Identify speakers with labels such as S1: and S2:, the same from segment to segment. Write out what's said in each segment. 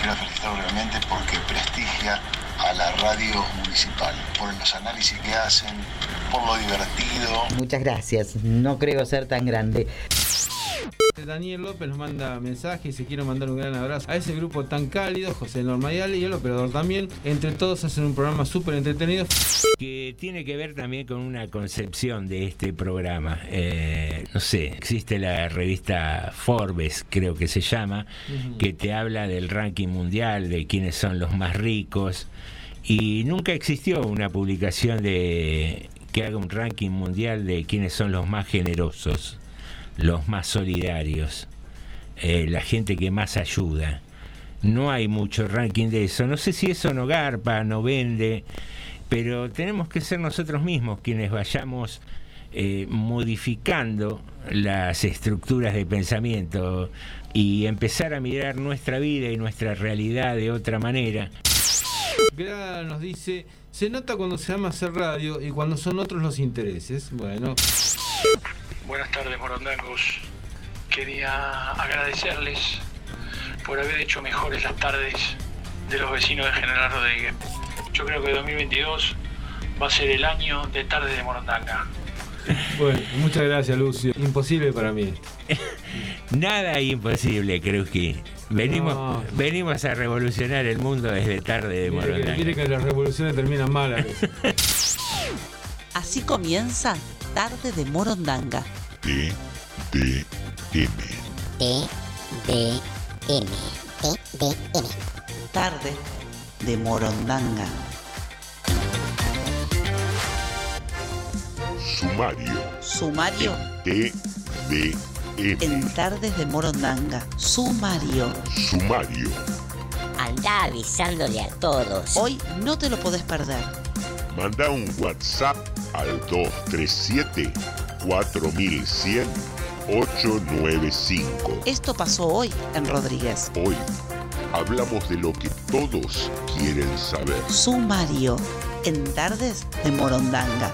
S1: Quiero felicitarlos realmente porque prestigia a la radio municipal, por los análisis que hacen, por lo divertido.
S2: Muchas gracias, no creo ser tan grande.
S3: Daniel López nos manda mensaje y se quiero mandar un gran abrazo a ese grupo tan cálido, José Norma y el operador también. Entre todos hacen un programa súper entretenido.
S4: Que tiene que ver también con una concepción de este programa. Eh, no sé, existe la revista Forbes, creo que se llama, que te habla del ranking mundial, de quiénes son los más ricos. Y nunca existió una publicación de que haga un ranking mundial de quiénes son los más generosos los más solidarios, eh, la gente que más ayuda. No hay mucho ranking de eso. No sé si eso no garpa, no vende, pero tenemos que ser nosotros mismos quienes vayamos eh, modificando las estructuras de pensamiento y empezar a mirar nuestra vida y nuestra realidad de otra manera.
S3: nos dice, se nota cuando se ama hacer radio y cuando son otros los intereses. Bueno.
S5: Buenas tardes, Morondangos. Quería agradecerles por haber hecho mejores las tardes de los vecinos de General Rodríguez. Yo creo que 2022 va a ser el año de tarde de Morondanga.
S3: Bueno, muchas gracias, Lucio. Imposible para mí.
S4: Nada imposible, Krusky. Venimos, venimos a revolucionar el mundo desde tarde de Morondanga.
S3: Mire que, las revoluciones terminan mal a
S6: Así comienza Tarde de Morondanga.
S7: T, D, M.
S8: T, D, M. T, D, M.
S6: Tarde de Morondanga.
S7: Sumario.
S6: Sumario.
S7: T, D, M.
S6: En Tardes de Morondanga. Sumario.
S7: Sumario.
S8: Anda avisándole a todos.
S6: Hoy no te lo podés perder.
S7: Manda un WhatsApp al 237 4100 895.
S6: Esto pasó hoy en Rodríguez.
S7: Hoy hablamos de lo que todos quieren saber.
S6: Sumario en Tardes de Morondanga.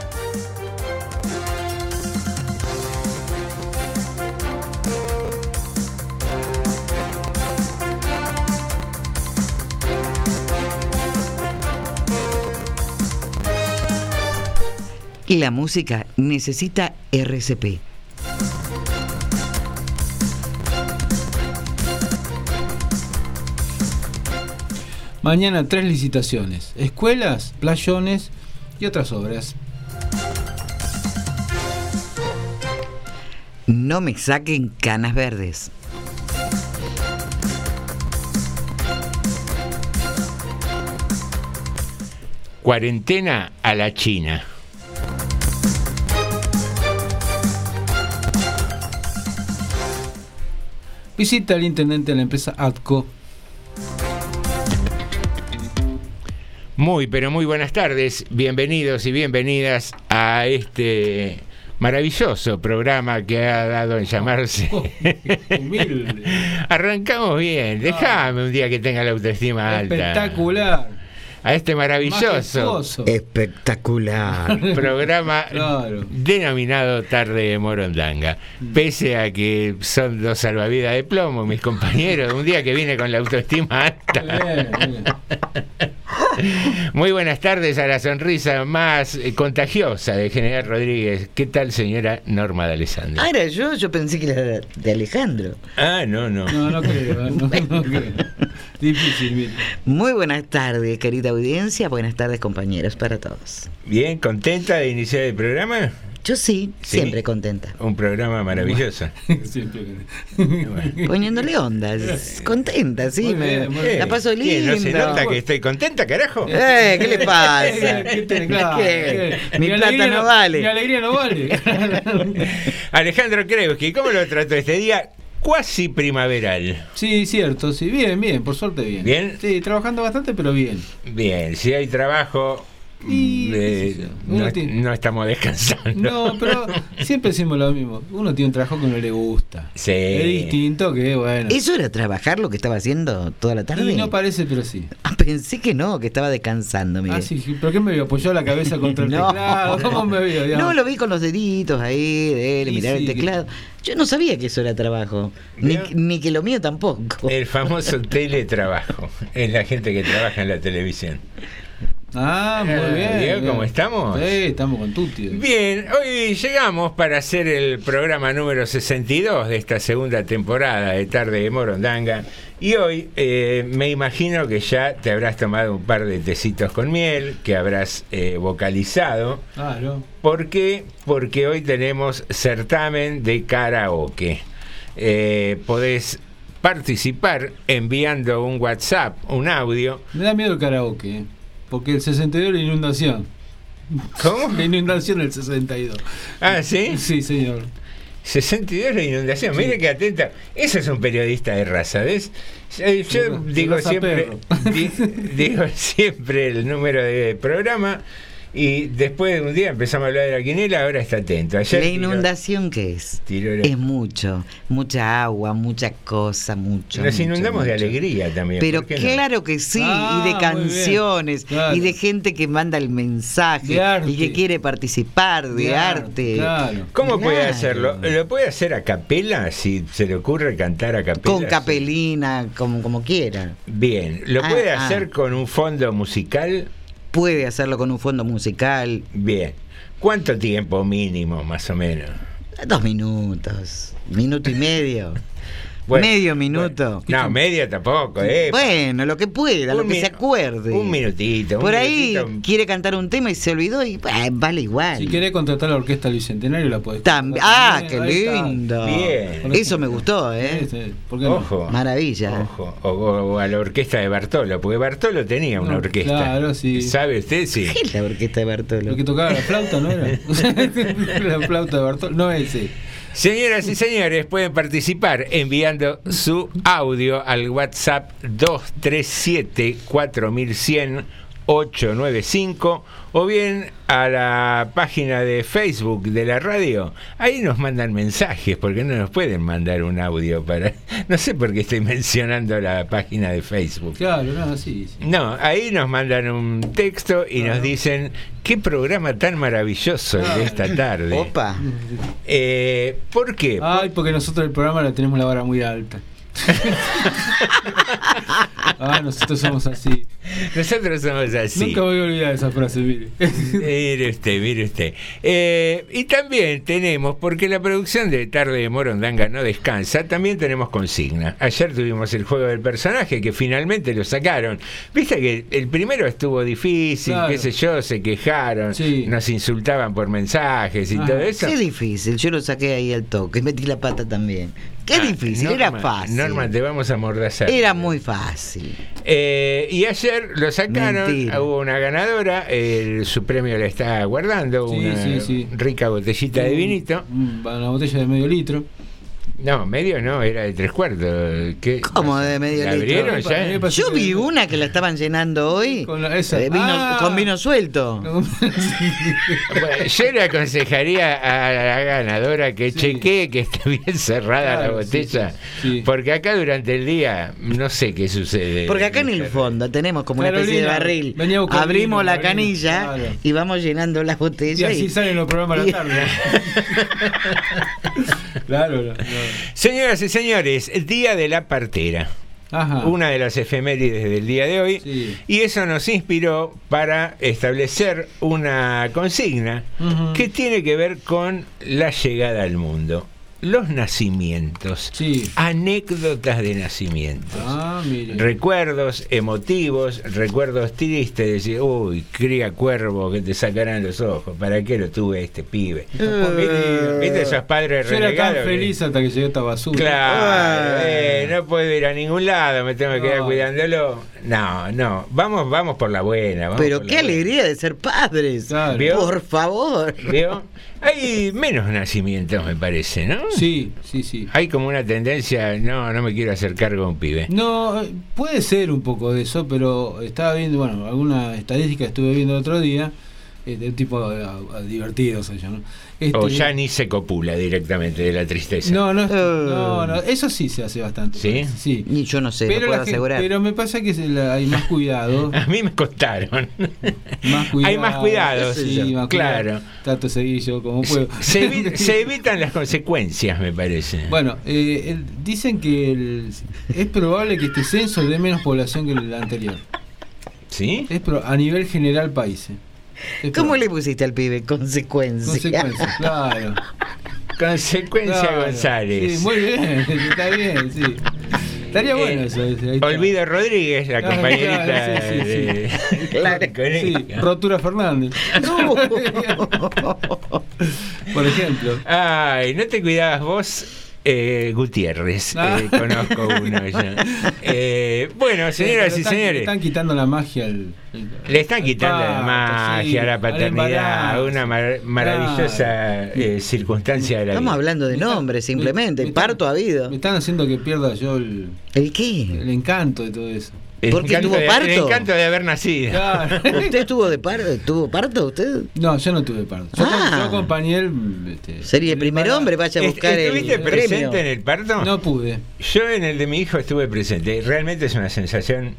S2: La música necesita RCP.
S3: Mañana tres licitaciones, escuelas, playones y otras obras.
S2: No me saquen canas verdes.
S4: Cuarentena a la China.
S3: Visita al intendente de la empresa ATCO.
S4: Muy, pero muy buenas tardes. Bienvenidos y bienvenidas a este maravilloso programa que ha dado en llamarse. Arrancamos bien. Déjame un día que tenga la autoestima alta.
S3: Espectacular
S4: a este maravilloso,
S2: espectacular.
S4: programa denominado Tarde de Morondanga. Pese a que son dos salvavidas de plomo, mis compañeros, un día que viene con la autoestima alta. Muy buenas tardes a la sonrisa más eh, contagiosa de General Rodríguez. ¿Qué tal, señora Norma de Alessandro?
S2: Ah, era yo, yo pensé que era de Alejandro.
S4: Ah, no, no.
S3: No, no creo, no, creo. Difícil,
S2: Muy buenas tardes, querida audiencia. Buenas tardes, compañeros, para todos.
S4: Bien, ¿contenta de iniciar el programa?
S2: Yo sí, siempre contenta.
S4: Un programa maravilloso. siempre.
S2: Poniéndole ondas. Contenta, sí. me, la paso linda.
S4: ¿No se nota que estoy contenta, carajo?
S2: Eh, ¿Qué le pasa? ¿Qué? Mi, plata no vale.
S3: Mi alegría no vale.
S4: Alejandro Krewski, ¿cómo lo trató este día? cuasi primaveral.
S3: Sí, cierto, sí, bien, bien, por suerte bien.
S4: ¿Bien?
S3: Sí, trabajando bastante, pero bien.
S4: Bien, si hay trabajo,
S3: Y,
S4: eh, no,
S3: uno tiene-
S4: no estamos descansando.
S3: No, pero siempre decimos lo mismo. Uno tiene un trabajo que no le gusta.
S4: Sí.
S3: Es distinto que, bueno.
S2: ¿Eso era trabajar lo que estaba haciendo toda la tarde?
S3: Y no parece, pero sí.
S2: Ah, pensé que no, que estaba descansando, mire.
S3: Ah, sí, ¿pero qué me vio? ¿Apoyó la cabeza contra el
S2: No.
S3: teclado? ¿Cómo me vio? digamos?
S2: No, lo vi con los deditos ahí de él, mirar
S3: sí,
S2: el teclado. Yo no sabía que eso era trabajo. Ni, ni que lo mío tampoco.
S4: El famoso teletrabajo. Es la gente que trabaja en la televisión.
S3: Ah, muy bien.
S4: ¿vio
S3: bien.
S4: cómo estamos?
S3: Sí, estamos con Tuti.
S4: Bien, hoy llegamos para hacer el programa número 62 de esta segunda temporada de Tarde de Morondanga. Y hoy eh, me imagino que ya te habrás tomado un par de tecitos con miel, que habrás eh, vocalizado.
S3: Claro.
S4: ¿Por qué? Porque hoy tenemos certamen de karaoke. Eh, podés participar enviando un WhatsApp, un audio.
S3: Me da miedo el karaoke, ¿eh? Porque el 62 la inundación.
S4: ¿Cómo?
S3: La inundación del 62.
S4: Ah, ¿sí?
S3: Sí, señor.
S4: 62 la inundación, mire que atenta. Ese es un periodista de raza, ¿ves? Eh, Yo digo siempre, di- digo siempre el número de programa y después de un día empezamos a hablar de la quinela, ahora está atento. Ayer
S2: ¿La
S4: tiró-
S2: inundación qué es?
S4: tiró la-
S2: Es mucho, mucha agua, mucha cosa, mucho.
S4: Nos
S2: mucho,
S4: inundamos de alegría también.
S2: Pero claro que sí,
S3: Ah,
S2: y de
S3: muy bien.
S2: canciones,
S3: Claro.
S2: y de gente que manda el mensaje,
S3: De
S2: y que quiere participar, de,
S3: De arte,
S2: arte.
S3: claro.
S4: ¿Cómo puede hacerlo? ¿Lo puede hacer a capela si se le ocurre cantar a capela?
S2: Con capelina, como, como quiera.
S4: Bien. ¿Lo
S2: Ah,
S4: puede
S2: ah.
S4: hacer con un fondo musical?
S2: Puede hacerlo con un fondo musical.
S4: Bien. ¿Cuánto tiempo mínimo, más o menos?
S2: Dos minutos, minuto y medio.
S4: Bueno,
S2: Medio minuto.
S4: No, medio tampoco, ¿eh?
S2: Bueno, lo que pueda, lo que se acuerde.
S4: Un minutito. un
S2: Por ahí
S4: minutito.
S2: quiere cantar un tema y se olvidó y bah, vale igual.
S3: Si querés contratar la orquesta Bicentenario, la podés.
S2: Tam-
S3: contratar
S2: ah,
S3: también.
S2: qué lindo.
S4: Bien.
S2: Eso me gustó, ¿eh?
S3: sí, ¿Por qué no?
S4: Ojo.
S2: Maravilla.
S4: Ojo. O, o a la orquesta de Bartolo, porque Bartolo tenía una
S3: No,
S4: orquesta.
S3: claro, sí.
S4: ¿Sabe usted? Sí.
S2: ¿Qué es la orquesta de Bartolo?
S3: Lo que tocaba la flauta, ¿no era? la flauta de Bartol. No ese.
S4: Señoras y señores, pueden participar enviando su audio al WhatsApp 237 4100 895 o bien a la página de Facebook de la radio. Ahí nos mandan mensajes porque no nos pueden mandar un audio para no sé por qué estoy mencionando la página de Facebook.
S3: Claro, no, sí. sí.
S4: No, ahí nos mandan un texto y nos dicen qué programa tan maravilloso el de esta tarde.
S2: Opa.
S4: Eh, ¿Por qué?
S3: Ay, porque nosotros el programa la tenemos la vara muy alta. ah, nosotros somos así.
S4: Nosotros somos así.
S3: Nunca voy a olvidar esa frase, mire.
S4: Mire usted, mire usted. Eh, y también tenemos, porque la producción de Tarde de Morondanga no descansa, también tenemos consigna. Ayer tuvimos el juego del personaje que finalmente lo sacaron. Viste que el primero estuvo difícil,
S3: Claro.
S4: qué sé yo, se quejaron,
S3: Sí.
S4: nos insultaban por mensajes y
S3: Ah.
S4: todo eso.
S2: Qué difícil, yo lo saqué ahí al toque, metí la pata también. Qué
S4: Ah,
S2: difícil, era fácil.
S4: Norma, te vamos a mordazar.
S2: Era muy fácil.
S4: Eh, y ayer lo sacaron,
S2: Mentira.
S4: hubo una ganadora, el, su premio la está guardando,
S3: Sí,
S4: una
S3: sí, sí.
S4: rica botellita de vinito.
S3: Una botella de medio litro.
S4: No, medio no, era de tres cuartos. ¿Qué?
S2: ¿Cómo de medio
S4: ¿La
S2: litro?
S4: abrieron ya?
S2: Yo vi una que la estaban llenando hoy
S3: Con la- esa.
S2: eh, vino-
S3: Ah.
S2: con vino suelto.
S4: Bueno, yo le aconsejaría a la ganadora que
S3: Sí.
S4: chequee que esté bien cerrada
S3: Claro,
S4: la botella,
S3: sí, sí.
S4: porque acá durante el día no sé qué sucede.
S2: Porque acá en el fondo tenemos como una especie de barril. Abrimos
S3: vino,
S2: la canilla
S3: claro.
S2: y vamos llenando las
S3: Y
S2: botellas.
S3: así
S2: y-
S3: salen los programas a
S2: y-
S3: la tarde. claro, no, no.
S4: Señoras y señores, día de la partera.
S3: Ajá.
S4: una de las efemérides del día de hoy,
S3: Sí.
S4: y eso nos inspiró para establecer una consigna que tiene que ver con la llegada al mundo, los nacimientos,
S3: Sí.
S4: anécdotas de nacimientos.
S3: Ah, mire.
S4: Recuerdos emotivos, recuerdos tristes, decir, uy, cría cuervo que te sacarán los ojos, ¿para qué lo tuve este pibe? ¿Viste, viste esos padres
S3: Yo era
S4: renegados?
S3: tan
S4: que-
S3: feliz hasta que llegó esta basura.
S4: Claro,
S2: Ay.
S4: eh, no puedo ir a ningún lado, me tengo que quedar
S3: No.
S4: cuidándolo. No, no, vamos, vamos por la buena. vamos
S2: Pero
S4: por
S2: qué
S4: la buena.
S2: alegría de ser padres.
S3: Claro.
S4: ¿Vio?
S2: Por favor.
S4: ¿Vio? Hay menos nacimientos, me parece, ¿no?
S3: Sí, sí, sí.
S4: Hay como una tendencia, no, no me quiero hacer cargo de un pibe.
S3: No, puede ser un poco de eso, pero estaba viendo, bueno, alguna estadística estuve viendo el otro día, eh, de un tipo eh, a- a- divertido, se llama. Este,
S4: O ya ni se copula directamente de la tristeza.
S3: no, no,
S2: Eh.
S3: no, no, eso sí se hace bastante.
S4: ¿Sí?
S3: Sí.
S2: Y yo no sé,
S3: Pero,
S2: puedo asegurar.
S3: pero me pasa que se la- hay más cuidado.
S4: A mí me contaron.
S3: Más cuidado.
S4: Hay más cuidados,
S3: Sí, más
S4: claro.
S3: cuidado. Trato de seguir yo como puedo.
S4: Se, evi- se evitan las consecuencias, me parece.
S3: Bueno, eh, el- dicen que el- es probable que este censo dé menos población que el anterior.
S4: ¿Sí?
S3: Es pro- a nivel general país. eh.
S2: ¿Cómo le pusiste al pibe? Consecuencia.
S3: Consecuencias, claro.
S4: Consecuencia
S3: Claro.
S4: González.
S3: Sí, muy bien, está bien, sí. Estaría bueno
S4: Eh,
S3: eso. ahí está.
S4: Olvido Rodríguez, la
S3: Claro,
S4: compañerita
S3: claro, sí, sí,
S4: de,
S2: Claro.
S3: Sí. Rotura Fernández.
S2: No.
S3: Por ejemplo.
S4: Ay, no te cuidabas vos, eh, Gutiérrez.
S3: Ah.
S4: Eh, conozco uno ya. Eh, bueno, señoras y
S3: están-
S4: señores.
S3: Están quitando la magia al. al-
S4: Le están
S3: al
S4: quitando la magia,
S3: sí,
S4: la paternidad, una mar- maravillosa eh, circunstancia de la
S2: Estamos
S4: vida.
S2: hablando de
S3: me-
S2: simplemente.
S3: está-
S2: Parto ha habido.
S3: Me están haciendo que pierda yo el,
S2: ¿El qué?
S3: el encanto de todo eso.
S4: El
S2: ¿Por qué
S4: encanto
S2: tuvo
S4: de-
S2: parto?
S4: El encanto de haber nacido.
S3: Claro.
S2: ¿Usted tuvo de parto? ¿Tuvo parto usted?
S3: No, yo no tuve parto. Yo,
S2: Ah.
S3: yo acompañé el. Este,
S2: Sería el
S3: el
S2: primer hombre, vaya a
S4: Est-
S2: buscar el
S4: ¿Estuviste presente
S2: premio.
S4: en el parto?
S3: No pude,
S4: Yo en el de mi hijo estuve presente. Realmente es una sensación,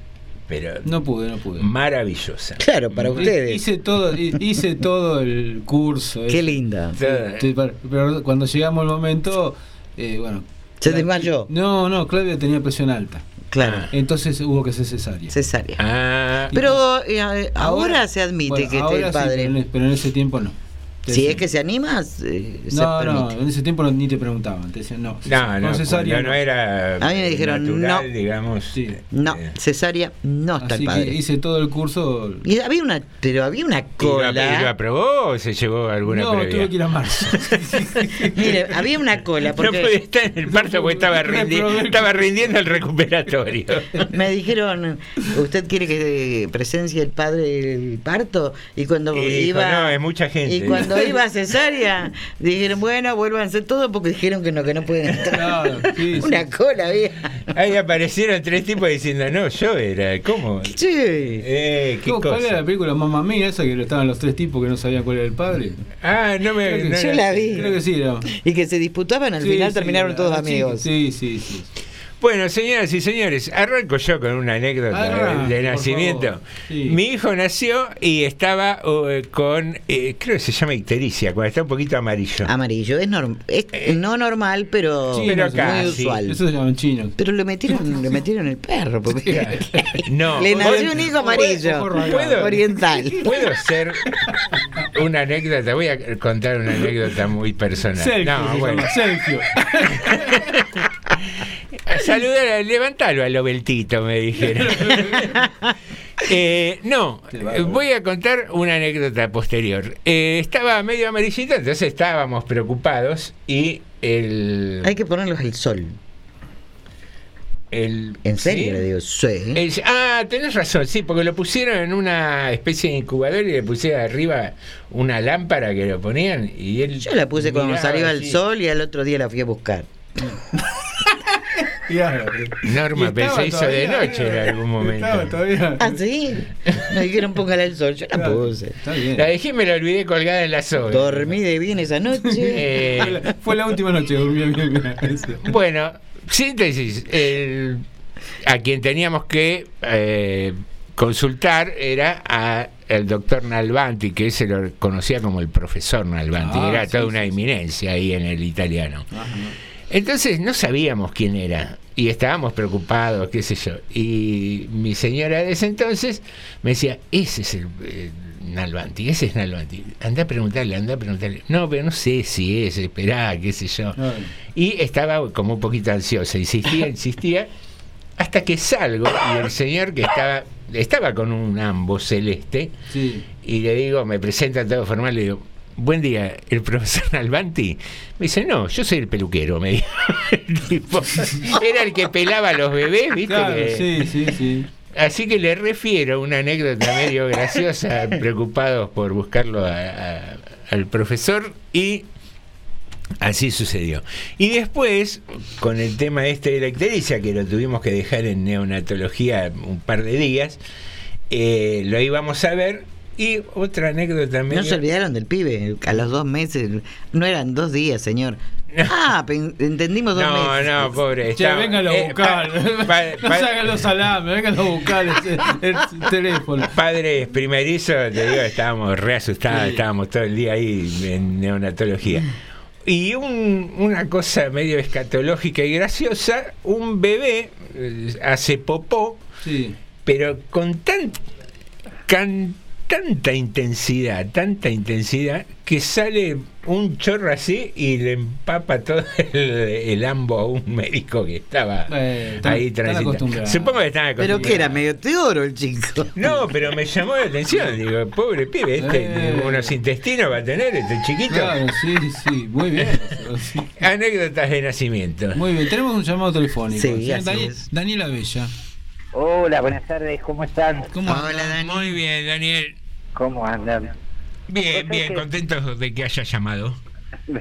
S4: pero
S3: no pude, no pude.
S4: maravillosa.
S2: Claro, para ustedes.
S3: Hice todo, hi- hice todo el curso.
S2: Qué linda.
S3: Pero- cuando llegamos al momento, eh, bueno.
S2: ¿Se desmayó?
S3: No, no, Claudia tenía presión alta.
S2: Claro.
S3: Entonces hubo que hacer cesárea.
S2: Cesárea.
S4: Ah,
S2: Pero eh, ahora, se admite
S3: bueno,
S2: que esté
S3: ahora
S2: el
S3: sí,
S2: padre.
S3: pero, en, pero en ese tiempo no.
S2: Si es que se anima, eh, se
S3: No, no,
S2: permite.
S3: en ese tiempo no- ni te preguntaban. Te decían no.
S4: no, no,
S3: cesárea
S4: no era
S2: A mí me dijeron,
S4: natural,
S2: no.
S4: digamos.
S3: Sí.
S2: No,
S4: eh,
S2: cesárea no está
S3: Así
S2: el padre.
S3: que hice todo el curso.
S2: Y había una, pero había una
S4: ¿y lo, ap- y lo
S2: cola.
S4: aprobó o se llevó alguna
S3: no,
S4: previa?
S3: tuve que ir a marzo.
S2: Mire, había una cola
S4: No podía
S2: porque
S4: estar en el parto porque estaba, rindi-
S3: Reprobé.
S4: estaba rindiendo el recuperatorio.
S2: me dijeron, ¿usted quiere que presencie el padre el parto? Y cuando
S4: Y dijo,
S2: iba
S4: no, es mucha gente.
S2: y cuando iba a cesárea, dijeron, bueno, vuélvanse todo porque dijeron que no, que no pueden entrar.
S3: Sí,
S2: una
S3: sí.
S2: cola había.
S4: Ahí aparecieron tres tipos diciendo, no, yo era, ¿cómo?
S2: Sí.
S4: Eh, qué
S3: ¿Cómo- ¿Cuál era
S4: cosa.
S3: la película Mamma Mía esa que estaban los tres tipos que no sabían cuál era el padre?
S4: Ah, no me...
S3: Creo que-
S4: no
S2: Yo la vi.
S3: Creo que sí, era.
S2: Y que se disputaban, al
S3: Sí,
S2: final
S3: sí,
S2: terminaron todos amigos.
S3: Sí, sí, sí.
S4: Bueno, señoras y señores, arranco yo con una anécdota de nacimiento.
S3: Sí.
S4: Mi hijo nació y estaba eh, con, eh, creo que se llama ictericia, cuando está un poquito amarillo.
S2: Amarillo, es, norm es no normal, pero
S3: Sí,
S4: pero
S2: muy
S4: casi.
S2: usual.
S3: Eso se llaman chinos.
S2: Pero le metieron, le metieron el perro. Porque
S4: No,
S2: le nació
S4: ¿puedo-
S2: un hijo amarillo,
S4: ¿Puedo?
S2: oriental.
S4: Puedo hacer una anécdota, voy a contar una anécdota muy personal.
S3: Sergio,
S4: no,
S3: se
S4: bueno.
S3: llama, Sergio.
S4: Saludar, levantalo a Lobeltito, me dijeron. Eh, no, voy a contar una anécdota posterior. Eh, estaba medio amarillito, entonces estábamos preocupados y el...
S2: Hay que ponerlos al sol.
S4: el
S2: En serio,
S4: ¿sí?
S2: le digo, sí.
S4: El- ah, tenés razón, sí, porque lo pusieron en una especie de incubador y le pusieron arriba una lámpara que lo ponían y él...
S2: Yo la puse cuando salió al sol y al otro día la fui a buscar.
S4: Norma, pero se hizo de noche en algún momento.
S3: Estaba todavía.
S2: Ah, sí. Me dijeron póngala al sol. Yo la
S3: Claro,
S2: puse.
S3: Está bien.
S4: La dejé y me la olvidé colgada en la soga.
S2: Dormí de bien esa noche.
S4: Eh,
S3: Fue la- Fue la última noche que durmió bien.
S4: Bueno, síntesis. el- a quien teníamos que eh, consultar era a el doctor Nalbanti, que se lo conocía como el profesor Nalbanti,
S3: Ah,
S4: era
S3: sí,
S4: toda
S3: sí,
S4: una
S3: sí.
S4: eminencia ahí en el italiano. Entonces no sabíamos quién era y estábamos preocupados, qué sé yo. Y mi señora de ese entonces me decía, ese es el eh, Nalbanti, ese es Nalbanti. Anda a preguntarle, anda a preguntarle. No, pero no sé si es, esperá, qué sé yo. Y estaba como un poquito ansiosa, insistía, insistía, hasta que salgo y el señor que estaba, estaba con un ambo celeste,
S3: Sí.
S4: y le digo, me presenta todo formal, le digo, buen día, el profesor Nalbanti. Me dice, no, yo soy el peluquero, me dijo. El tipo, era el que pelaba a los bebés, ¿viste?
S3: Claro,
S4: que-
S3: sí, sí, sí.
S4: Así que le refiero una anécdota medio graciosa, preocupados por buscarlo a- a- al profesor y así sucedió. Y después, con el tema este de la ictericia, que lo tuvimos que dejar en neonatología un par de días, eh, lo íbamos a ver y otra anécdota medio...
S2: No se olvidaron del pibe, a los dos meses, no eran dos días, señor. Ah, entendimos dos
S4: No,
S2: meses.
S4: no, pobre.
S3: Che, vengan a
S4: eh,
S3: buscar.
S4: pa- pa-
S3: no se hagan los salames, vengan a buscar el, el teléfono.
S4: Padres primerizos, te digo, estábamos re asustados,
S3: Sí.
S4: estábamos todo el día ahí en neonatología. Y un- una cosa medio escatológica y graciosa, un bebé eh, hace popó,
S3: Sí.
S4: pero con tan, can- tanta intensidad, tanta intensidad, que sale un chorro así y le empapa todo el, el ambo a un médico que estaba
S3: Eh, están-
S4: ahí transitando. Supongo que están
S2: Pero que era medio teoro el chico.
S4: No, pero me llamó la atención. Digo, pobre pibe, este,
S3: Eh.
S4: unos intestinos va a tener este chiquito.
S3: Claro, sí, sí, muy bien. sí.
S4: Anécdotas de nacimiento.
S3: Muy bien, tenemos un llamado telefónico.
S2: Sí.
S3: Daniela Bella.
S9: Hola, buenas tardes, ¿cómo están?
S3: ¿Cómo
S2: Hola, Dani.
S4: Muy bien, Daniel.
S9: ¿Cómo andan?
S4: Bien, bien,
S9: que-
S4: contentos de que haya llamado.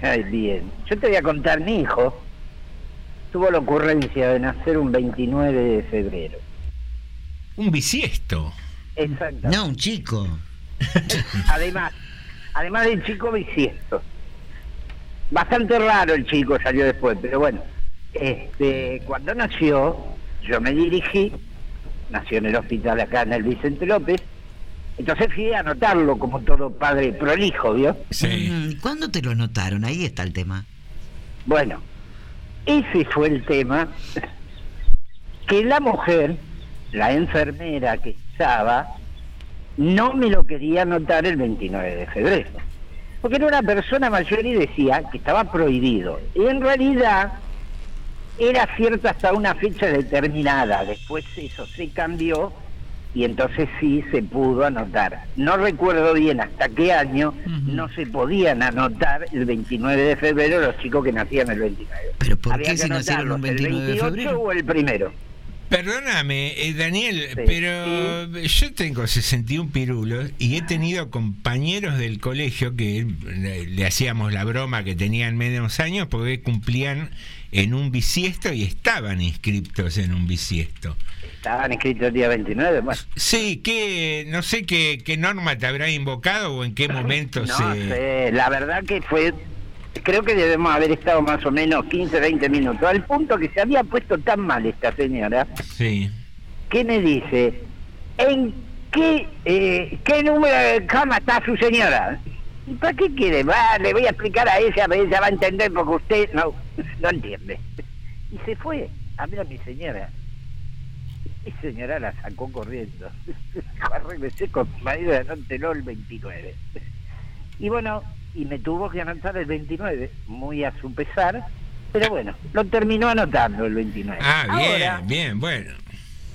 S9: Ay, bien. Yo te voy a contar, mi hijo tuvo la ocurrencia de nacer un 29 de febrero.
S4: Un bisiesto.
S9: Exacto.
S2: No, un chico.
S9: Además, además del chico bisiesto. Bastante raro el chico salió después, pero bueno. Este, cuando nació, yo me dirigí, nació en el hospital acá en el Vicente López, entonces fui a anotarlo como todo padre prolijo, ¿vio?
S4: Sí.
S2: ¿Cuándo te lo anotaron? Ahí está el tema.
S9: Bueno, ese fue el tema que la mujer, la enfermera que estaba, no me lo quería anotar el 29 de febrero. Porque era una persona mayor y decía que estaba prohibido. Y en realidad era cierto hasta una fecha determinada. Después eso se cambió y entonces sí se pudo anotar. No recuerdo bien hasta qué año no se podían anotar el 29 de febrero los chicos que nacían el 29.
S2: ¿Pero por
S9: Había
S2: qué si nacieron un
S9: anotarlos
S2: 29 de
S9: el 28
S2: febrero?
S9: o el primero.
S4: Perdóname, eh, Daniel,
S9: Sí.
S4: pero yo tengo 61 pirulos y he tenido compañeros del colegio que le, le hacíamos la broma que tenían menos años porque cumplían en un bisiesto y estaban inscriptos en un bisiesto.
S9: Estaban escritos el día 29. Bueno,
S4: Sí, que no sé qué, qué norma te habrá invocado o en qué momento
S9: no
S4: se...
S9: sé, la verdad que fue, creo que debemos haber estado más o menos 15, 20 minutos, al punto que se había puesto tan mal esta señora,
S4: Sí.
S9: que me dice, ¿en qué, eh, qué número de cama está su señora? ¿Y para qué quiere? Va, le voy a explicar a ella, a ver, ella va a entender porque usted no, no entiende. Y se fue a ver a mi señora. Mi señora la sacó corriendo. Arréglese con mi marido y anótelo el 29. Y bueno, y me tuvo que anotar el 29, muy a su pesar, pero bueno, lo terminó anotando el 29.
S4: Ah, bien, bien, bueno.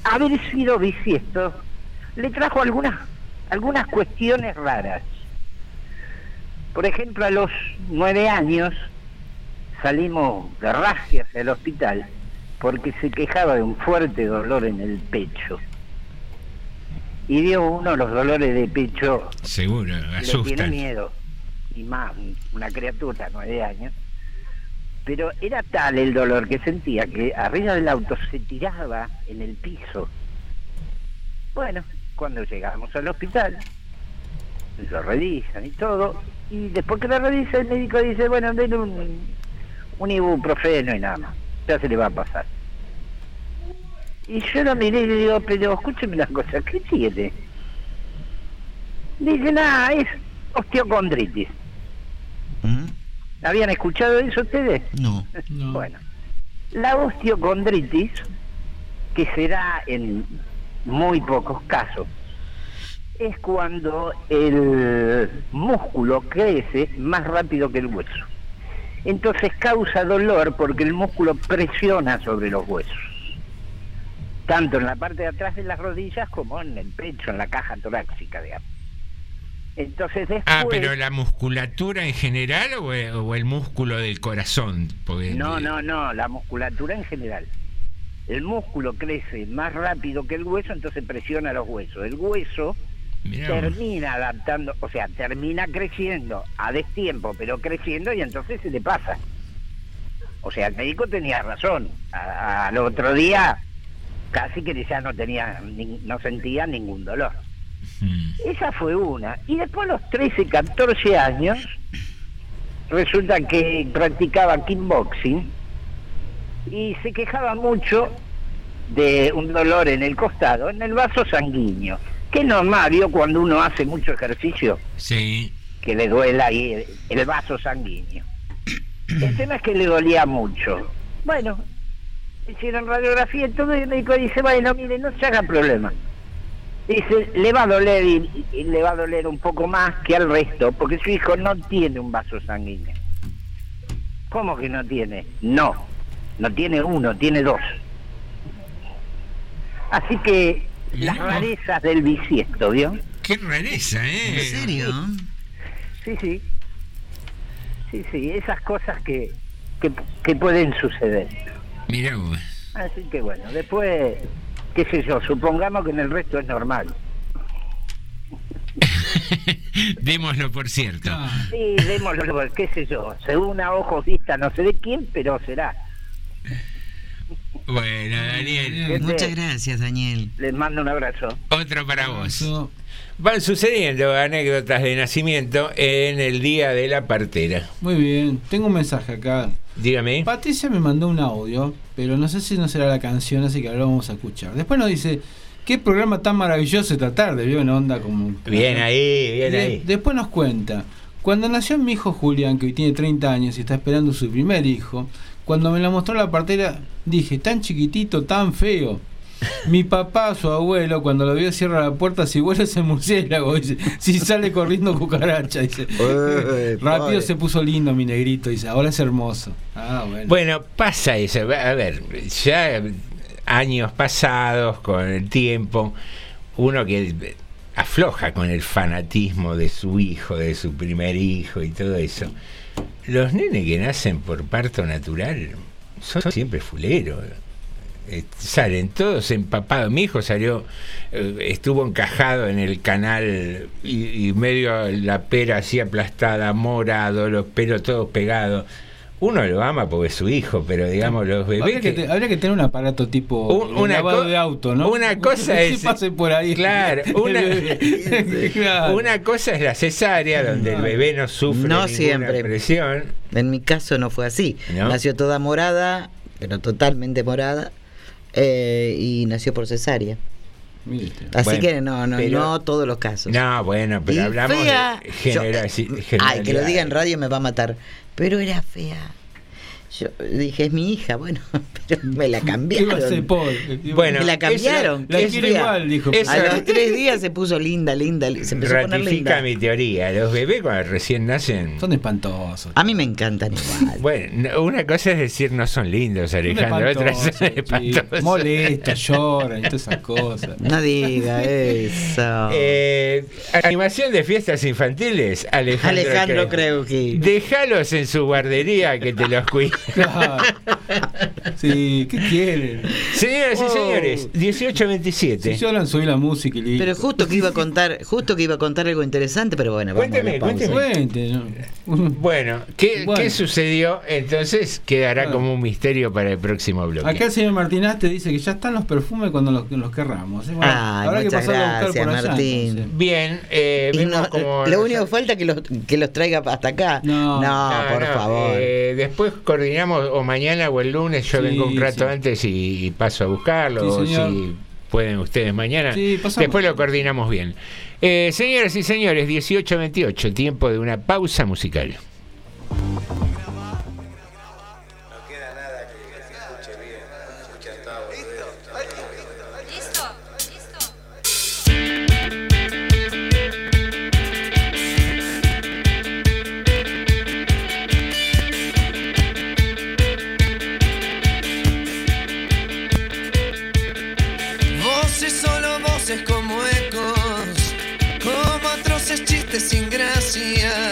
S9: haber sido bisiesto le trajo algunas algunas cuestiones raras. Por ejemplo, a los nueve años salimos de rasgue hacia el hospital porque se quejaba de un fuerte dolor en el pecho. Y dio uno los dolores de pecho
S4: Seguro,
S9: le tiene
S4: asustan.
S9: miedo. Y más, una criatura, nueve años. Pero era tal el dolor que sentía que arriba del auto se tiraba en el piso. Bueno, cuando llegamos al hospital, lo revisan y todo, y después que lo revisa el médico dice, bueno, denle un, un ibuprofeno y nada más, ya se le va a pasar. Y yo lo miré y le digo, pero escúcheme una cosa, ¿qué tiene? Dice, nada, es osteocondritis.
S2: ¿Mm?
S9: ¿Habían escuchado eso ustedes?
S2: No.
S3: No.
S9: Bueno, la osteocondritis, que se da en muy pocos casos, es cuando el músculo crece más rápido que el hueso. Entonces causa dolor porque el músculo presiona sobre los huesos, tanto en la parte de atrás de las rodillas como en el pecho, en la caja torácica, digamos. Entonces después...
S4: Ah, pero la musculatura en general o, e- o el músculo del corazón. Porque
S9: No, no, no, la musculatura en general. el músculo crece más rápido que el hueso, entonces presiona los huesos. El hueso
S4: Mirá
S9: termina adaptando, o sea, termina creciendo a destiempo, pero creciendo y entonces se le pasa. O sea, el médico tenía razón. A- Al otro día casi que ya no tenía, ni- no sentía ningún dolor.
S4: Mm.
S9: Esa fue una. Y después a los 13, 14 años, resulta que practicaba kickboxing y se quejaba mucho de un dolor en el costado, en el vaso sanguíneo, que es normal, ¿vio? cuando uno hace mucho ejercicio,
S4: Sí.
S9: que le duela ahí el, vaso sanguíneo. El tema es que le dolía mucho. Bueno, hicieron radiografía y todo, y el médico dice, bueno, mire, no se haga problema. Dice, le va a doler y, y le va a doler un poco más que al resto, porque su hijo no tiene un vaso sanguíneo. ¿Cómo que no tiene? No, no tiene uno, tiene dos. Así que las rarezas del bisiesto, ¿vio?
S4: Qué rareza, ¿eh?
S2: ¿En serio?
S9: Sí, sí. Sí, sí, esas cosas que, que, que pueden suceder.
S4: Mirá vos.
S9: Así que bueno, después, qué sé yo, supongamos que en el resto es normal.
S4: Démoslo por cierto.
S9: Sí, démoslo, qué sé yo, según a ojos vista no sé de quién, pero será.
S4: Bueno, Daniel,
S9: Gente,
S2: Muchas gracias, Daniel.
S9: Les mando un abrazo.
S4: otro para vos. Van sucediendo anécdotas de nacimiento en el día de la partera.
S3: Muy bien, tengo un mensaje acá.
S4: Dígame.
S3: Patricia me mandó un audio, pero no sé si no será la canción, así que ahora lo vamos a escuchar. Después nos dice, qué programa tan maravilloso esta tarde, vio en onda como...
S4: Bien ahí, bien
S3: De-
S4: ahí.
S3: Después nos cuenta, cuando nació mi hijo Julián, que hoy tiene 30 años y está esperando su primer hijo, cuando me la mostró la partera, dije, tan chiquitito, tan feo. Mi papá, su abuelo, cuando lo vio cierra la puerta, si vuela ese murciélago, dice, si sale corriendo cucaracha, dice.
S2: Uy,
S3: Rápido se puso lindo mi negrito, dice, ahora es hermoso. Ah, bueno.
S4: Bueno, pasa eso. A ver, ya años pasados, con el tiempo, uno que afloja con el fanatismo de su hijo, de su primer hijo y todo eso. Los nenes que nacen por parto natural son siempre fuleros. Eh, salen todos empapados. Mi hijo salió, eh, estuvo encajado en el canal y, y medio la pera así aplastada, morado, los pelos todos pegados. Uno lo ama porque es su hijo, pero digamos, los bebés.
S3: habría, que,
S4: que-
S3: te- habría que tener un aparato tipo
S4: Un-
S3: de
S4: una
S3: lavado de auto, ¿no?
S4: una cosa es-
S3: pase por ahí.
S4: Claro, una-
S3: Claro.
S4: Una cosa es la cesárea, donde el bebé no sufre
S2: No
S4: ninguna
S2: siempre.
S4: presión.
S2: En mi caso no fue así.
S4: ¿No?
S2: Nació toda morada, pero totalmente morada, eh, y nació por cesárea. Así
S4: Bueno,
S2: que no, no,
S4: pero-
S2: no todos los casos.
S4: No, bueno, pero
S2: Y
S4: hablamos
S2: fea,
S4: de genera-
S2: eh, Ay, que lo diga en radio me va a matar. Pero era fea. Yo dije, es mi hija, bueno, pero me la
S3: ¿Qué va a hacer,
S2: cambiaron.
S3: pobre?
S4: Bueno,
S2: me la cambiaron.
S3: La
S2: fea.
S3: igual, dijo.
S2: A los tres días se puso linda, linda, se empezó a poner
S4: Ratifica
S2: linda.
S4: mi teoría. Los bebés cuando recién nacen.
S3: Son espantosos.
S2: A mí me encantan igual.
S4: Bueno, no- una cosa es decir no son lindos,
S3: Son
S4: Alejandro. Otra son
S3: espantosos, sí. lloran y todas esas cosas.
S2: No diga eso.
S4: Eh, animación de fiestas infantiles, Alejandro.
S2: Alejandro que.
S4: Déjalos en su guardería que te los cuide.
S3: Claro. Sí, ¿qué quieren?
S4: Señoras y
S2: Oh.
S4: señores, 1827.
S3: Si lloran, subí la música y listo.
S2: Pero justo que iba a contar, justo que iba a contar algo interesante, pero bueno, vamos
S4: Cuénteme, cuénteme.
S3: Cuente, ¿no?
S4: Bueno, ¿qué,
S3: Bueno.
S4: qué sucedió? Entonces quedará
S3: Bueno.
S4: como un misterio para el próximo bloque.
S3: Acá el señor Martínez te dice que ya están los perfumes cuando los, los querramos. ¿eh? Bueno,
S2: Ay,
S3: habrá que
S2: muchas
S3: pasarlo a buscar
S2: gracias,
S3: por allá,
S2: Martín.
S3: entonces.
S4: Bien, eh, vemos
S2: no-
S4: como
S2: lo único que falta es que los, que los traiga hasta acá.
S3: No.
S4: No,
S2: por
S4: no,
S2: favor.
S4: eh, después coordinamos o mañana o el lunes, yo
S3: Sí,
S4: vengo un rato
S3: sí.
S4: antes y, y paso a buscarlo,
S3: Sí,
S4: o si pueden ustedes mañana. Después lo coordinamos bien. Eh, señoras y señores, 18.28, tiempo de una pausa musical.
S10: Sin gracia.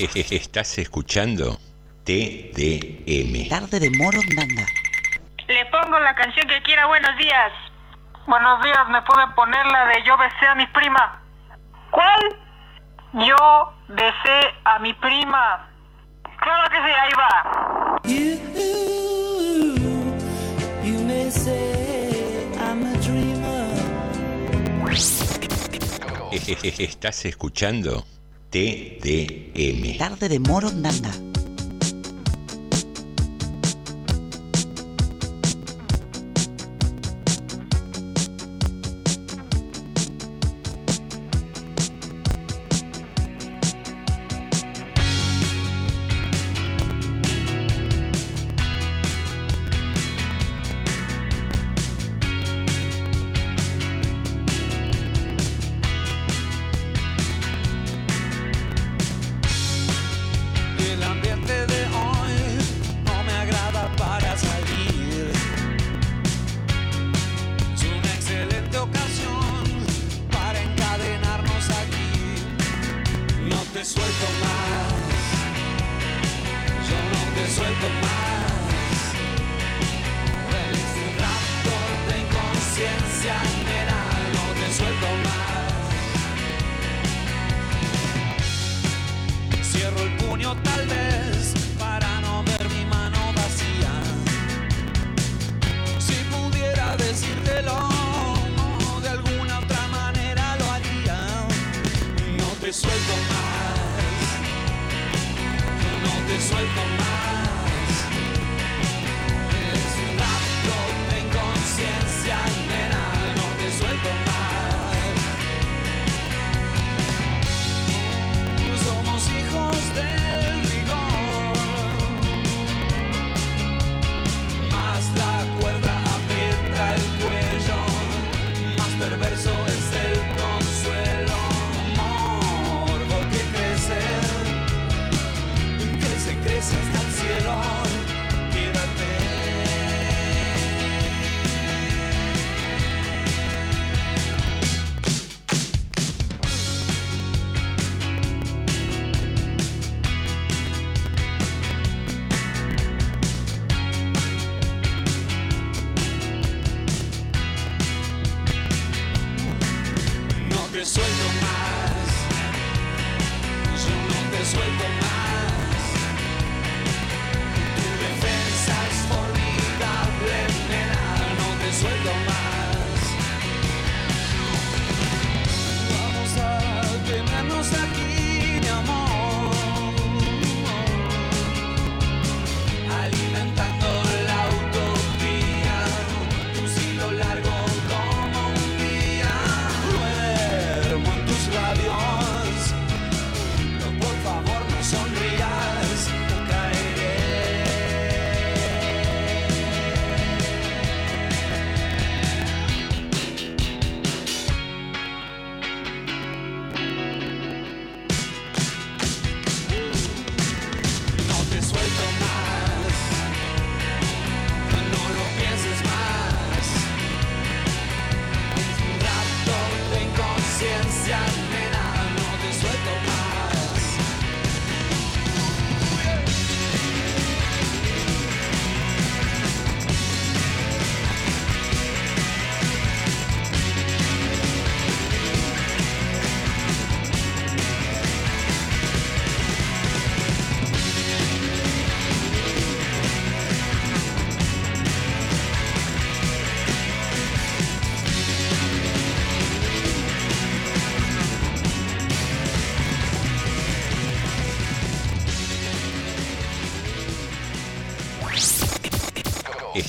S4: Estás escuchando TDM.
S6: Tarde de Moro Nanga.
S11: Le pongo la canción que quiera. Buenos días. Buenos días. ¿Me pueden poner la de Yo besé a mi prima? ¿Cuál? Yo besé a mi prima. Claro que sí, ahí va.
S4: Estás escuchando TDM.
S6: Tarde de Morondanga.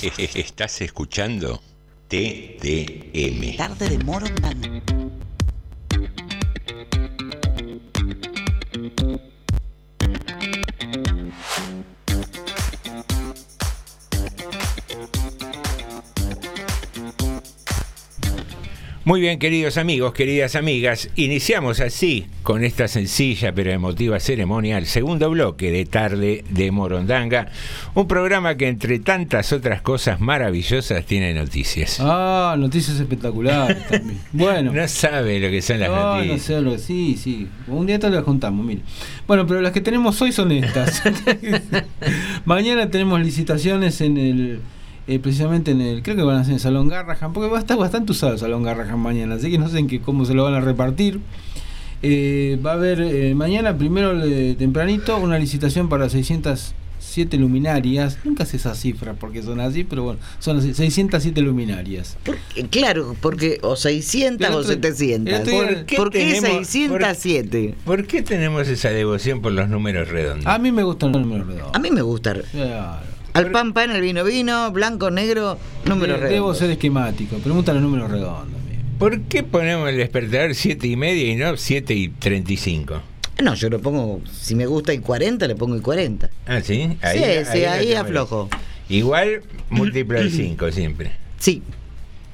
S4: Estás escuchando TDM.
S6: Tarde de Moron
S4: Muy bien, queridos amigos, queridas amigas, iniciamos así, con esta sencilla pero emotiva ceremonia, el segundo bloque de Tarde de Morondanga, un programa que entre tantas otras cosas maravillosas tiene noticias.
S3: Ah, noticias espectaculares también. Bueno.
S4: No sabe lo que son las
S3: No, no
S4: noticias.
S3: sé lo que sí, sí. Un día te las juntamos, mire. Bueno, pero las que tenemos hoy son estas. Mañana tenemos licitaciones en el. Eh, precisamente en el. Creo que van a ser en el Salón Garrahan, porque va a estar bastante usado el Salón Garrahan mañana, así que no sé en qué, cómo se lo van a repartir. Eh, va a haber eh, mañana, primero eh, tempranito, una licitación para 607 luminarias. Nunca sé esa cifra porque son así, pero bueno, son así, 607 luminarias.
S2: Claro, porque o 600
S3: El
S2: o
S3: otro-
S2: 700.
S3: el otro día-
S2: ¿Por qué, ¿Por qué
S4: tenemos-
S2: 607?
S4: ¿Por qué tenemos esa devoción por los números redondos?
S3: A mí me gustan los números redondos.
S2: A mí me gusta.
S3: Claro.
S2: Al pan pan, al vino vino, blanco, negro, número
S3: De-
S2: redondo.
S3: Debo ser esquemático, gustan los números redondos.
S4: ¿Por qué ponemos el despertador 7 y media y no 7 y 35?
S2: No, yo lo pongo, si me gusta y 40, le pongo y 40.
S4: Ah, sí.
S2: Sí, sí,
S4: lo
S2: ahí
S4: tengo.
S2: aflojo.
S4: Igual múltiplo de 5 siempre.
S2: Sí.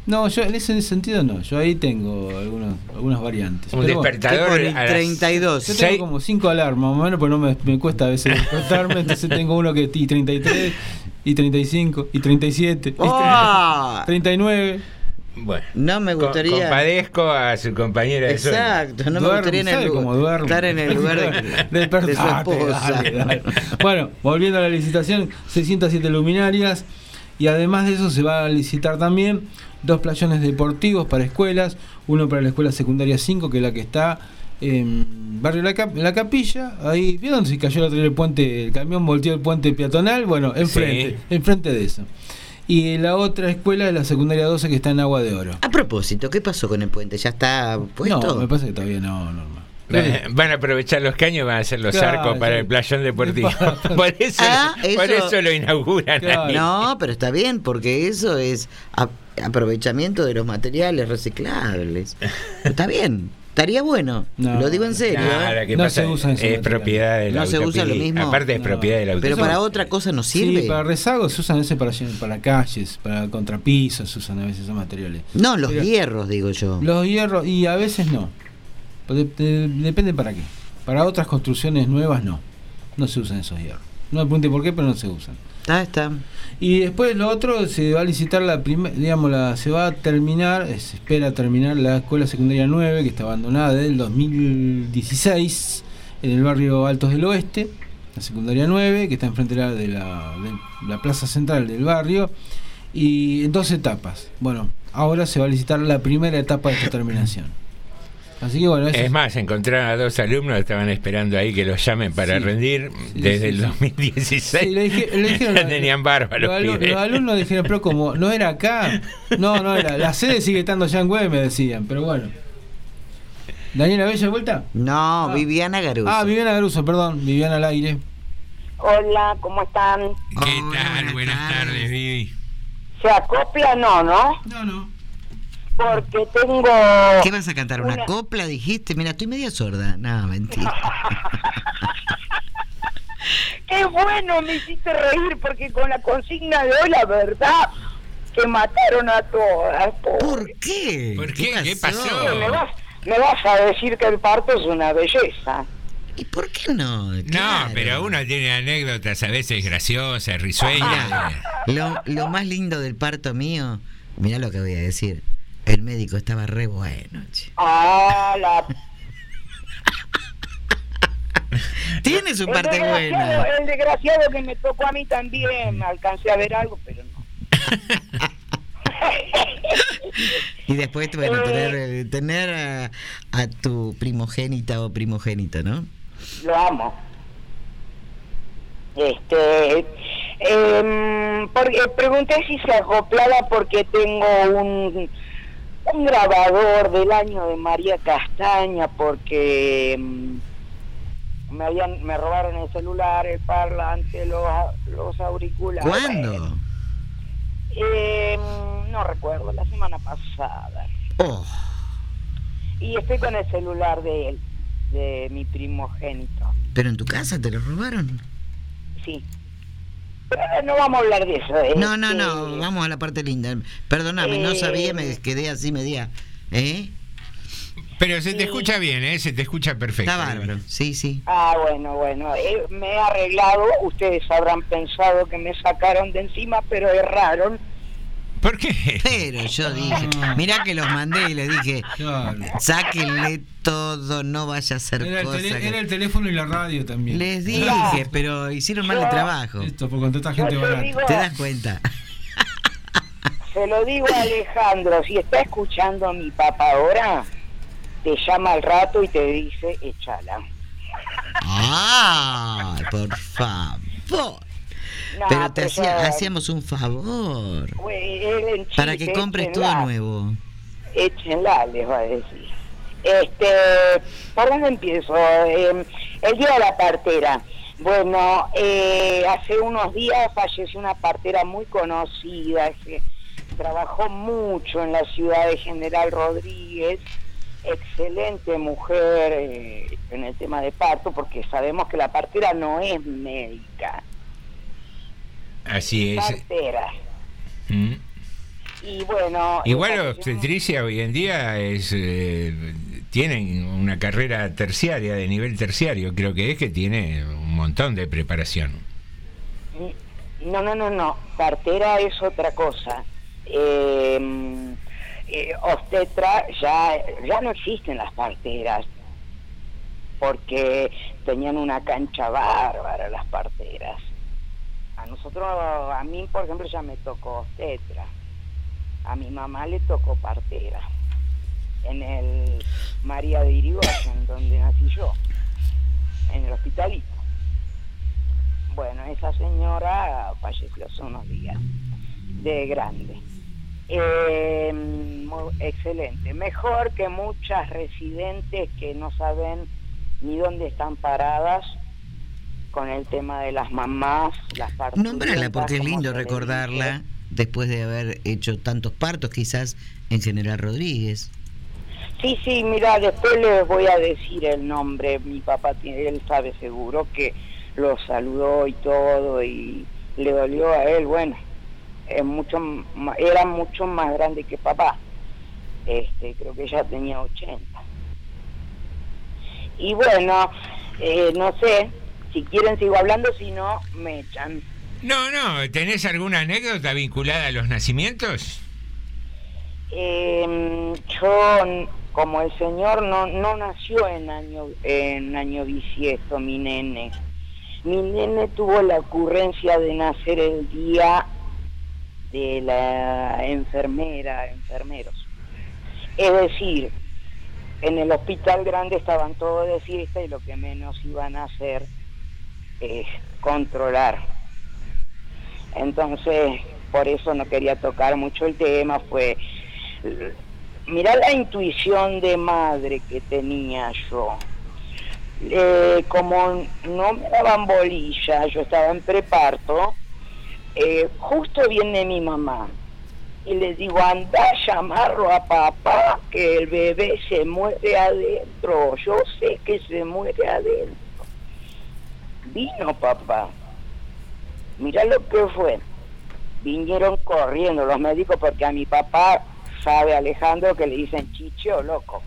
S3: No, yo en ese sentido no. Yo ahí tengo algunos, algunas variantes.
S4: Un
S3: Pero bueno,
S4: despertador las
S2: 32.
S3: Yo tengo como 5 alarmas, más o menos, pero no me, me cuesta a veces despertarme. entonces tengo uno que y 33, y 35, y 37, y
S2: ¡Ah!
S3: 39.
S4: Bueno.
S2: No me
S4: Co-
S2: gustaría.
S4: compadezco a su compañera de.
S2: Exacto, no me gustaría en el
S3: ¿sabe
S2: lugar- estar en el lugar de, de su
S3: Despertate,
S2: esposa.
S3: dale, dale. Bueno, volviendo a la licitación, 607 luminarias y además de eso se va a licitar también dos playones deportivos para escuelas, uno para la escuela secundaria 5, que es la que está en Barrio La, Cap- La Capilla, ahí, ¿vieron se cayó el otro el puente, el camión volteó el puente peatonal? Bueno, enfrente,
S4: Sí.
S3: enfrente de eso. Y la otra escuela es la secundaria 12 que está en Agua de Oro.
S2: A propósito, ¿qué pasó con el puente? ¿Ya está puesto?
S3: No, me parece que todavía no, normal.
S4: Van- Van a aprovechar los caños y van a hacer los
S3: Claro,
S4: arcos para
S3: sí.
S4: el playón deportivo. por, eso,
S2: Ah,
S4: por
S2: eso-
S4: eso lo inauguran.
S3: Claro.
S4: ahí.
S2: No, pero está bien, porque eso es a- aprovechamiento de los materiales reciclables. Está bien, estaría bueno.
S3: No.
S2: lo digo en serio.
S4: No,
S2: ¿eh?
S3: No
S4: pasa
S3: se usa
S4: es propiedad de la
S2: No se usa lo mismo.
S4: Aparte es
S3: No.
S4: propiedad de la
S2: Pero para otra cosa no sirve.
S3: Sí, para rezagos se usan ese para, para calles, para contrapisos, se usan a veces esos materiales.
S2: No, los
S3: Pero-
S2: hierros, digo yo.
S3: Los hierros, y a veces no. De- de- depende para qué. Para otras construcciones nuevas no. No se usan esos hierros. No me pregunte por qué, pero no se usan.
S2: Está, está.
S3: Y después lo otro, se va a licitar la primera, digamos, la, se va a terminar, eh, se espera terminar la escuela secundaria 9, que está abandonada desde el 2016, en el barrio Altos del Oeste, la secundaria 9, que está enfrente de la, de la, de la plaza central del barrio, y en dos etapas. Bueno, ahora se va a licitar la primera etapa de esta terminación. Así que bueno, eso
S4: Es más, encontraron a dos alumnos que estaban esperando ahí que los llamen para
S3: Sí.
S4: rendir
S3: Sí,
S4: desde
S3: sí,
S4: el
S3: sí.
S4: 2016.
S3: Sí, le, dije- le dijeron
S4: Ya tenían barba los,
S3: los, alu-
S4: pibes.
S3: los alumnos dijeron, pero como no era acá, no, no era, la sede sigue estando allá en Güemes, me decían, pero bueno. ¿Daniela Bella de vuelta?
S2: No, Viviana Garuso.
S3: Ah, Viviana Garuso, perdón, Viviana al aire.
S12: Hola, ¿cómo están?
S4: ¿Qué tal? Buenas tardes, Vivi.
S12: ¿Se acopla? No, ¿no?
S3: No, no.
S12: Porque tengo...
S2: ¿Qué vas a cantar? ¿Una
S12: Una-
S2: copla? Dijiste, mira, estoy media sorda. No, mentira.
S12: Qué bueno, me hiciste reír porque con la consigna de hoy, la verdad, que mataron a todas.
S2: ¿Por qué?
S4: ¿Por qué? ¿Qué pasó?
S12: Me vas, me vas a decir que el parto es una belleza.
S2: ¿Y por qué no?
S4: No, pero uno tiene anécdotas a veces graciosas, risueñas.
S2: Lo, lo más lindo del parto mío, mira lo que voy a decir. El médico estaba re bueno. che.
S12: Ah, la...
S2: Tiene su
S12: el
S2: parte buena.
S12: El desgraciado que me tocó a mí también, alcancé a ver algo, pero no.
S2: Y después, bueno,
S12: Eh.
S2: tener, eh, tener a, a tu primogénita o primogénito, ¿no?
S12: Lo amo. Este, em, porque pregunté si se acoplaba porque tengo un, un grabador del año de María Castaña porque em, me habían me robaron el celular, el parlante, los, los auriculares.
S2: ¿Cuándo?
S12: Em, no recuerdo, la semana pasada.
S2: Oh,
S12: Y estoy con el celular de él, de mi primogénito.
S2: pero en tu casa te lo robaron.
S12: Sí. Pero no vamos a hablar de eso.
S2: No, no,
S12: este,
S2: no, vamos a la parte linda. Perdóname, no
S12: eh,
S2: sabía, me quedé así media ¿Eh?
S4: Pero se te escucha bien, ¿eh? Se te escucha perfecto.
S2: Está bárbaro. Sí, sí.
S12: Ah, bueno, bueno, eh, me he arreglado, ustedes habrán pensado que me sacaron de encima, pero erraron.
S4: ¿Por qué?
S2: Pero yo dije, mirá que los mandé y les dije, sáquenle todo, no vaya a hacer
S3: Era el,
S2: cosas.
S3: tele-
S2: que-
S3: era el teléfono y la radio también.
S2: Les dije, pero hicieron mal el trabajo.
S3: Esto por contratar gente barata.
S12: digo-
S2: ¿Te das cuenta?
S12: Se lo digo a Alejandro, si está escuchando a mi papá ahora, te llama al rato y te dice, échala.
S2: ¡Ay, por favor!
S12: No,
S2: Pero te
S12: pero
S2: hacía-
S12: yo-
S2: hacíamos un favor. Para que compres todo nuevo.
S12: Échenla, les va a decir. Este, ¿por dónde empiezo? Eh, el día de la partera. Bueno, eh, hace unos días falleció una partera muy conocida, que trabajó mucho en la ciudad de General Rodríguez, excelente mujer eh, en el tema de parto, porque sabemos que la partera no es médica,
S4: Así es. Mm.
S12: Y bueno...
S4: Igual obstetricia hoy en día es eh, tienen una carrera terciaria, de nivel terciario, creo que es que tiene un montón de preparación.
S12: No, no, no, no. Partera es otra cosa. Eh, eh, obstetra ya, ya no existen las parteras porque tenían una cancha bárbara las parteras. Nosotros, a mí por ejemplo ya me tocó obstetra. A mi mamá le tocó partera. En el María de Irigoyen, donde nací yo. En el hospitalito. Bueno, esa señora falleció hace unos días, de grande. Eh, excelente, mejor que muchas residentes que no saben ni dónde están paradas con el tema de las mamás, las partes.
S2: Nómbrala porque es lindo recordarla después de haber hecho tantos partos, quizás en General Rodríguez.
S12: Sí, sí, mira, después les voy a decir el nombre. Mi papá, tiene, él sabe seguro que lo saludó y todo y le dolió a él. Bueno, es mucho, ma- era mucho más grande que papá. Este, creo que ya tenía 80. Y bueno, eh, no sé, si quieren sigo hablando, si no, me echan.
S4: No, no, ¿tenés alguna anécdota vinculada a los nacimientos?
S12: Eh, yo, como el señor no, no nació en año, en año bisiesto, mi nene. Mi nene tuvo la ocurrencia de nacer el día de la enfermera, enfermeros. Es decir, en el hospital grande estaban todos de fiesta y lo que menos iban a hacer es controlar. Entonces, por eso no quería tocar mucho el tema, fue Mirá la intuición de madre que tenía yo. Eh, como no me daban bolilla, yo estaba en preparto, eh, justo viene mi mamá y le digo, anda a llamarlo a papá, que el bebé se muere adentro, yo sé que se muere adentro. Vino papá, mirá lo que fue. Vinieron corriendo los médicos porque a mi papá sabe Alejandro que le dicen chiche o loco.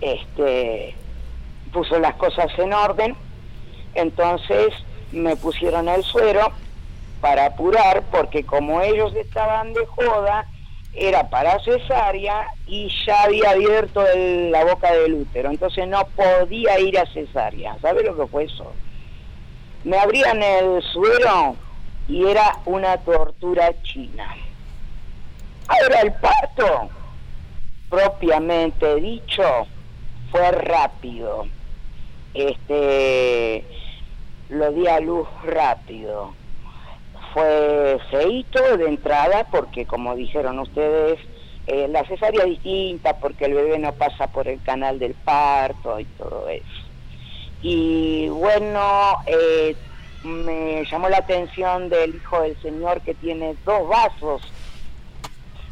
S12: Este puso las cosas en orden, entonces me pusieron el suero para apurar porque como ellos estaban de joda era para cesárea y ya había abierto la boca del útero, entonces no podía ir a cesárea. ¿Sabe lo que fue eso? Me abrían el suero y era una tortura china. Ahora el parto, propiamente dicho, fue rápido. Este, lo di a luz rápido. Fue feito de entrada porque, como dijeron ustedes, eh, la cesárea es distinta porque el bebé no pasa por el canal del parto y todo eso. Y bueno, eh, me llamó la atención del hijo del señor que tiene dos vasos.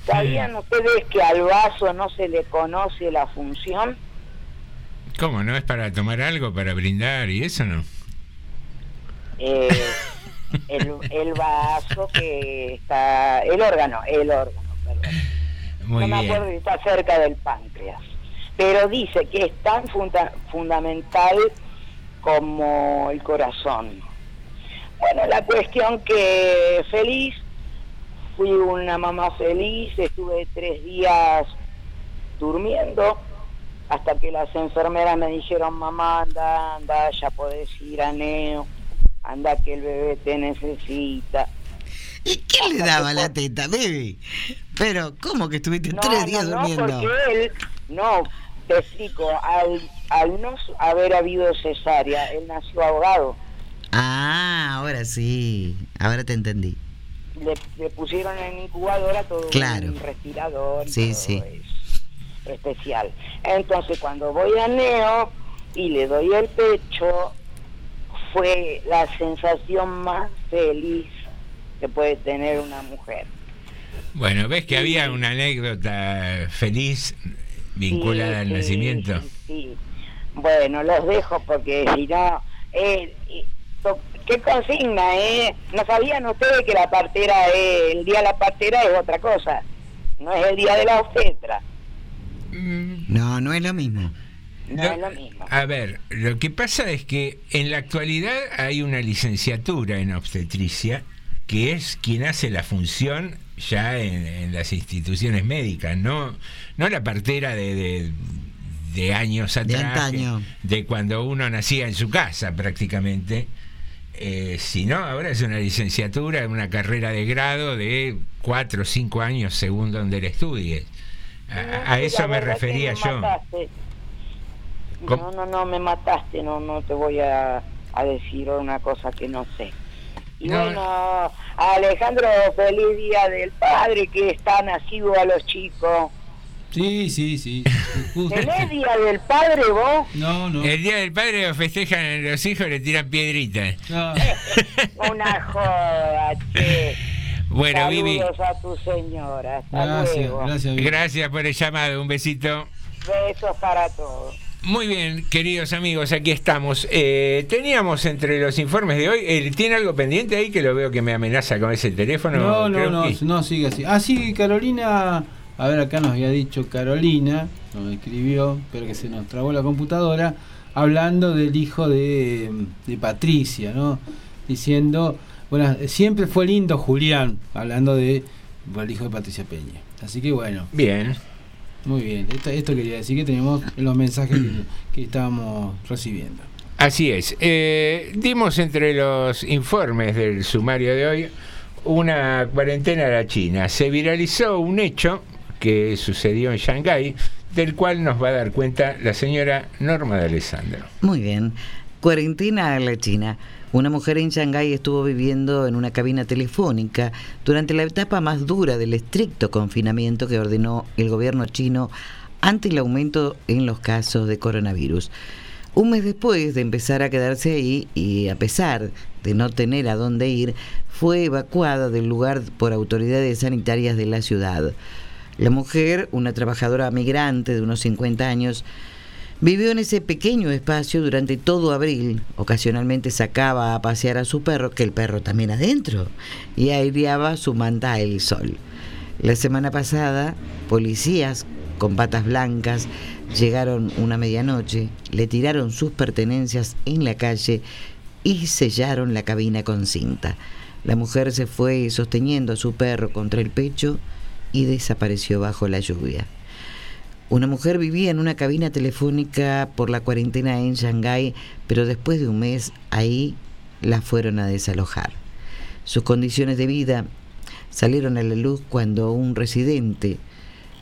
S12: ¿Sabían ustedes que al vaso no se le conoce la función?
S4: ¿Cómo? ¿No es para tomar algo, para brindar y eso no?
S12: Eh, el, el vaso que está, el órgano, el órgano, perdón.
S4: Muy
S12: no me
S4: bien.
S12: acuerdo si está cerca del páncreas. Pero dice que es tan funda- fundamental como el corazón. Bueno, la cuestión que feliz, fui una mamá feliz, estuve tres días durmiendo hasta que las enfermeras me dijeron, mamá, anda, anda, ya podés ir a Neo, anda que el bebé te necesita.
S2: ¿Y quién le daba la teta, baby? Pero, ¿cómo que estuviste
S12: No,
S2: tres días
S12: no,
S2: durmiendo?
S12: No, porque él, no, te explico, al, al no haber habido cesárea, él nació ahogado.
S2: Ah, ahora sí. Ahora te entendí.
S12: Le, le pusieron en incubadora todo
S2: Claro.
S12: un respirador, y
S2: Sí,
S12: todo
S2: sí.
S12: eso, especial. Entonces, cuando voy a Neo y le doy el pecho, fue la sensación más feliz que puede tener una mujer.
S4: Bueno, ves que había una anécdota feliz vinculada
S12: Sí,
S4: al
S12: sí,
S4: nacimiento.
S12: sí, sí. Bueno, los dejo porque si no, eh, eh, ¿qué consigna, eh? ¿No sabían ustedes que la partera, es- el día de la partera es otra cosa? No es el día de la obstetra,
S2: No, no es lo mismo.
S12: no es lo mismo.
S4: A ver, lo que pasa es que en la actualidad hay una licenciatura en obstetricia que es quien hace la función ya en, en las instituciones médicas, no, no la partera de, de- de años
S2: De
S4: atrás,
S2: antaño.
S4: que- de cuando uno nacía en su casa prácticamente, eh, sino ahora es una licenciatura, una carrera de grado de cuatro o cinco años según donde la estudies. A, a eso me refería
S12: me
S4: yo.
S12: mataste. No, no, no, me mataste, no, no te voy a, a decir una cosa que no sé. Y
S4: No.
S12: bueno, Alejandro, feliz día del padre que está nacido a los chicos.
S3: Sí, sí, sí.
S12: ¿Tenés día del padre vos?
S3: No, no.
S4: El día del padre lo festejan los hijos, le tiran piedritas.
S3: No.
S12: Una joda, che.
S4: Bueno, Vivi,
S12: Saludos a tu señora. Hasta
S3: Gracias,
S12: luego.
S3: gracias. Vivi.
S4: gracias por el llamado, un besito.
S12: Besos para todos.
S4: Muy bien, queridos amigos, aquí estamos. Eh, teníamos entre los informes de hoy, eh, ¿tiene algo pendiente ahí que lo veo que me amenaza con ese teléfono?
S3: No, no,
S4: Creo
S3: no,
S4: que-
S3: no, sigue así. Ah, sí, Carolina, a ver, acá nos había dicho Carolina, nos escribió, pero que se nos trabó la computadora, hablando del hijo de, de Patricia, ¿no? Diciendo, bueno, siempre fue lindo Julián, hablando de el hijo de Patricia Peña. Así que bueno,
S4: Bien.
S3: muy bien. Esto, esto quería decir que tenemos los mensajes que, que estábamos recibiendo.
S4: Así es. Eh, dimos entre los informes del sumario de hoy una cuarentena a la China. Se viralizó un hecho que sucedió en Shanghái, del cual nos va a dar cuenta la señora Norma de Alessandro.
S2: Muy bien. Cuarentena a la China. Una mujer en Shanghái estuvo viviendo en una cabina telefónica durante la etapa más dura del estricto confinamiento que ordenó el gobierno chino ante el aumento en los casos de coronavirus. Un mes después de empezar a quedarse ahí y a pesar de no tener a dónde ir, fue evacuada del lugar por autoridades sanitarias de la ciudad. La mujer, una trabajadora migrante de unos 50 años, Vivió en ese pequeño espacio durante todo abril. Ocasionalmente sacaba a pasear a su perro, que el perro también adentro, y aireaba su manta al sol. La semana pasada, policías con patas blancas llegaron una medianoche, le tiraron sus pertenencias en la calle y sellaron la cabina con cinta. La mujer se fue sosteniendo a su perro contra el pecho y desapareció bajo la lluvia. Una mujer vivía en una cabina telefónica por la cuarentena en Shanghái, pero después de un mes ahí la fueron a desalojar. Sus condiciones de vida salieron a la luz cuando un residente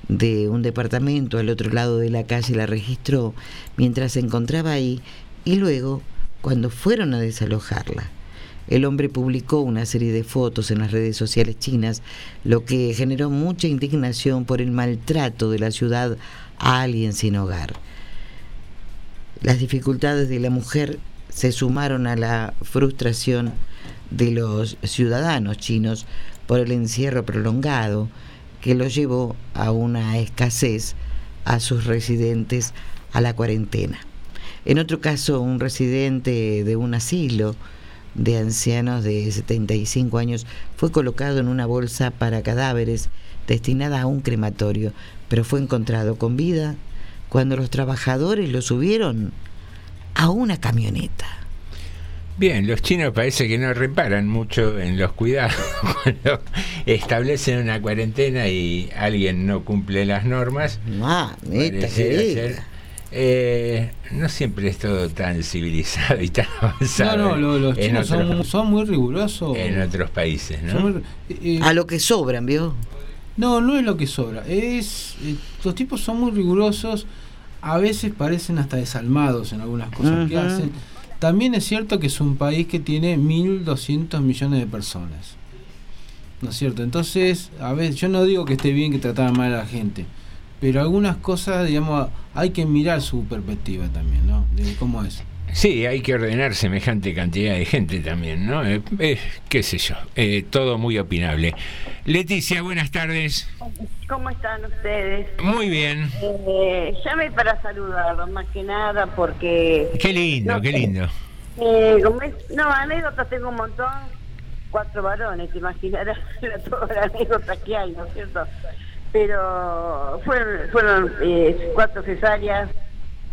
S2: de un departamento al otro lado de la calle la registró mientras se encontraba ahí y luego cuando fueron a desalojarla. El hombre publicó una serie de fotos en las redes sociales chinas, lo que generó mucha indignación por el maltrato de la ciudad a alguien sin hogar. Las dificultades de la mujer se sumaron a la frustración de los ciudadanos chinos por el encierro prolongado que los llevó a una escasez a sus residentes a la cuarentena. En otro caso, un residente de un asilo de ancianos de 75 años fue colocado en una bolsa para cadáveres destinada a un crematorio, pero fue encontrado con vida cuando los trabajadores lo subieron a una camioneta.
S4: Bien, los chinos parece que no reparan mucho en los cuidados cuando establecen una cuarentena y alguien no cumple las normas.
S2: Ah,
S4: eh, no siempre es todo tan civilizado y tan avanzado.
S3: No, no, lo- los chinos son,
S4: otros-
S3: son muy rigurosos.
S4: en otros países, ¿no?
S3: Muy- eh,
S2: A lo que sobran, ¿vio?
S3: No, no es lo que sobra. Es eh, los tipos son muy rigurosos. A veces parecen hasta desalmados en algunas cosas que hacen. También es cierto que es un país que tiene 1.200 millones de personas. ¿No es cierto? Entonces, a veces, yo no digo que esté bien que trataran mal a la gente, pero algunas cosas, digamos, hay que mirar su perspectiva también, ¿no? De cómo es.
S4: Sí, hay que ordenar semejante cantidad de gente también, ¿no? Eh, eh, qué sé yo, eh, todo muy opinable. Leticia, buenas tardes.
S13: ¿Cómo están ustedes?
S4: Muy bien.
S13: Eh, llamé para saludarlos más que nada porque...
S4: Qué lindo,
S13: No
S4: qué lindo.
S13: Eh, no, anécdotas tengo un montón. Cuatro varones, te imaginarás todas las anécdotas que hay, ¿no es cierto? Pero fueron, fueron eh, cuatro cesáreas.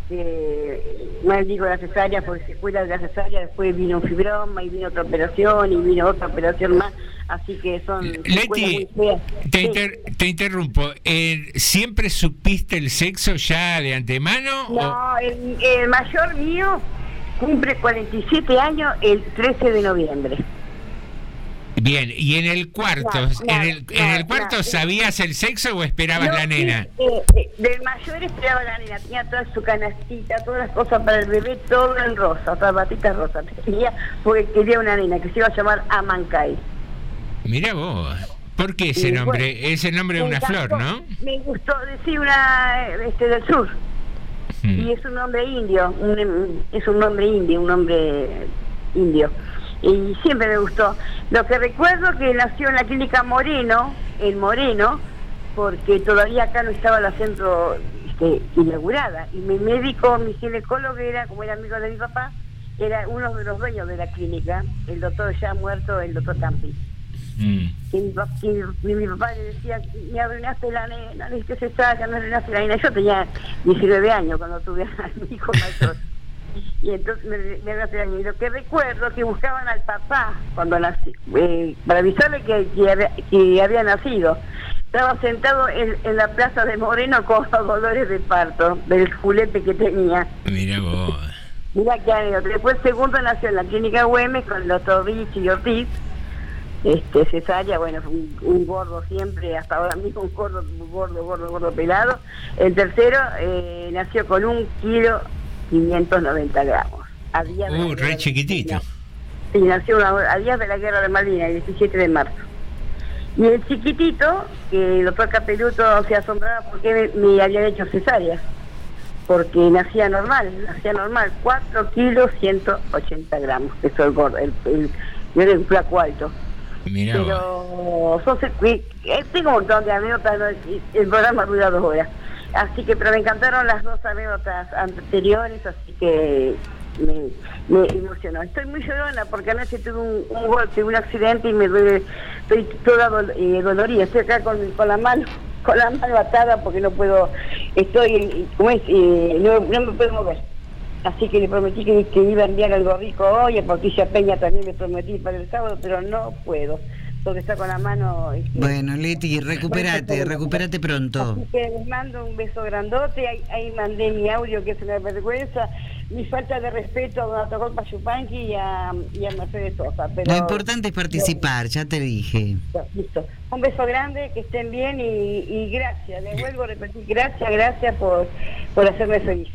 S13: Eh, mal digo la cesárea porque secuela de la cesárea, después vino un fibroma y vino otra operación y vino otra operación más, así que son
S4: Leti,
S13: muy
S4: te,
S13: Sí.
S4: inter- te interrumpo. Eh, ¿Siempre supiste el sexo ya de antemano? o-
S13: No, el, el mayor mío cumple 47 años el 13 de noviembre.
S4: Bien, ¿y en el cuarto? ¿En el, en
S13: no,
S4: el cuarto sabías el sexo o esperabas
S13: No,
S4: la
S13: sí,
S4: nena?
S13: eh, eh, del mayor esperaba la nena, tenía toda su canastita, todas las cosas para el bebé, todo en rosa, zapatitas rosas tenía, porque quería una nena que se iba a llamar Amancay.
S4: Mira vos. ¿Por qué ese nombre?
S13: bueno,
S4: es el nombre de una flor, ¿no?
S13: Me gustó decir una este del sur.
S4: Mm.
S13: Y es un nombre indio, un- es un nombre indio, un nombre indio. Y siempre me gustó. Lo que recuerdo que nació en la clínica Moreno, en Moreno, porque todavía acá no estaba la centro este, inaugurada. Y mi médico, mi ginecólogo era, como era amigo de mi papá, era uno de los dueños de la clínica, el doctor ya muerto, el doctor Campi.
S4: Mm.
S13: Que mi, que mi- papá le decía, me arruinaste la nena, le dije cesárea, me arruinaste la nena. Yo tenía 19 años cuando tuve a mi hijo mayor. Y entonces me, me lo que recuerdo que buscaban al papá cuando nací, eh, para avisarle que, que, había, que había nacido. Estaba sentado en, en la plaza de Moreno con los dolores de parto, del julepe que tenía.
S4: Mira vos.
S13: Mira qué anécdota. Después segundo nació en la clínica Güemes con el doctor Rich y Ortiz. Este, cesárea, bueno, un, un gordo siempre, hasta ahora mismo un gordo, gordo, gordo, gordo pelado. El tercero eh, nació con un kilo 590 gramos. A de la
S4: Uh,
S13: guerra
S4: re
S13: de-
S4: chiquitito.
S13: Sí, nació una- a días de la guerra de Malvinas, el 17 de marzo. Y el chiquitito, que el doctor Capeluto se asombraba porque me, me habían hecho cesárea. Porque nacía normal, nacía normal, 4 kilos 180 gramos, que es el gordo, el, el, yo era un flaco alto.
S4: Mira vos.
S13: Pero secu- eh, tengo un montón de anécdotas, el programa dura dos horas. Así que, pero me encantaron las dos anécdotas anteriores, así que me, emocionó. Estoy muy llorona porque anoche tuve un, golpe, un accidente y me duele, estoy toda eh, dolorida. Estoy acá con, con la mano con la mano atada porque no puedo, estoy, ¿cómo es? Eh, no, no me puedo mover. Así que le prometí que, que iba a enviar algo rico hoy, a Patricia Peña también le prometí para el sábado, pero no puedo, porque está con la mano... este,
S2: Bueno, Leti, recupérate, recupérate pronto.
S13: Así que les mando un beso grandote, ahí, ahí mandé mi audio que es una vergüenza, mi falta de respeto a Don Atacol Yupanqui y a, y a Mercedes Sosa. Pero,
S2: Lo importante es participar, ya te dije.
S13: Listo. Un beso grande, que estén bien y, y gracias, les vuelvo a repetir, gracias, gracias por, por hacerme feliz.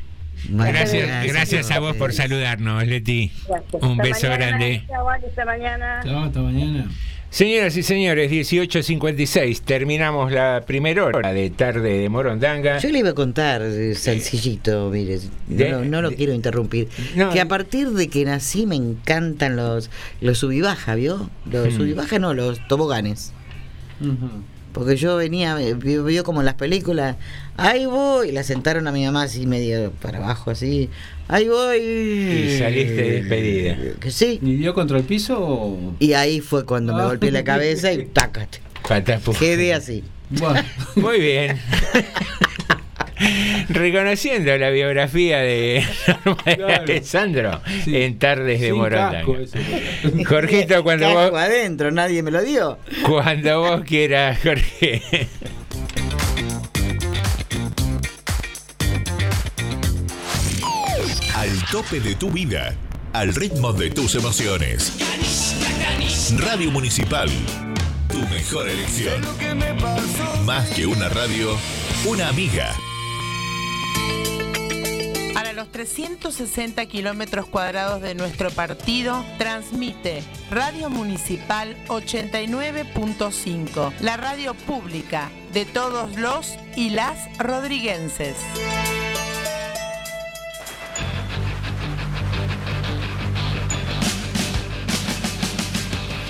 S2: Bueno,
S4: Gracias, gracias a vos por saludarnos, Leti.
S13: Gracias.
S4: Un
S13: Hasta
S4: beso
S13: mañana.
S4: grande.
S13: Hasta mañana.
S3: Chao, hasta mañana.
S4: Señoras y señores, 18.56, terminamos la primera hora de tarde de Morondanga.
S2: Yo le iba a contar, eh, sencillito, mire,
S4: De-
S2: no, no lo
S4: de-
S2: quiero interrumpir,
S4: No,
S2: que a partir de que nací me encantan los, los sub y baja, ¿vio? Los
S4: Hmm.
S2: sub y baja no, los toboganes. Porque yo venía, eh, vio, vio como en las películas, ahí voy, y la sentaron a mi mamá así medio para abajo, así, ahí voy.
S4: Y saliste despedida.
S2: Que sí.
S3: ¿Y dio contra el piso o...?
S2: Y ahí fue cuando me
S3: Ah.
S2: golpeé la cabeza y tácate. Quedé así.
S4: Muy bien. Reconociendo la biografía de Norma de
S3: Claro.
S4: Alessandro en Tardes de
S3: Sin
S4: Morondanga. Jorgito, cuando
S2: Casco
S4: vos,
S2: adentro, nadie me lo dio.
S4: cuando vos quieras, Jorge.
S6: Al tope de tu vida, al ritmo de tus emociones. Radio Municipal, tu mejor elección. Más que una radio, una amiga.
S14: Los 360 kilómetros cuadrados de nuestro partido, transmite Radio Municipal 89.5, la radio pública de todos los y las rodriguenses.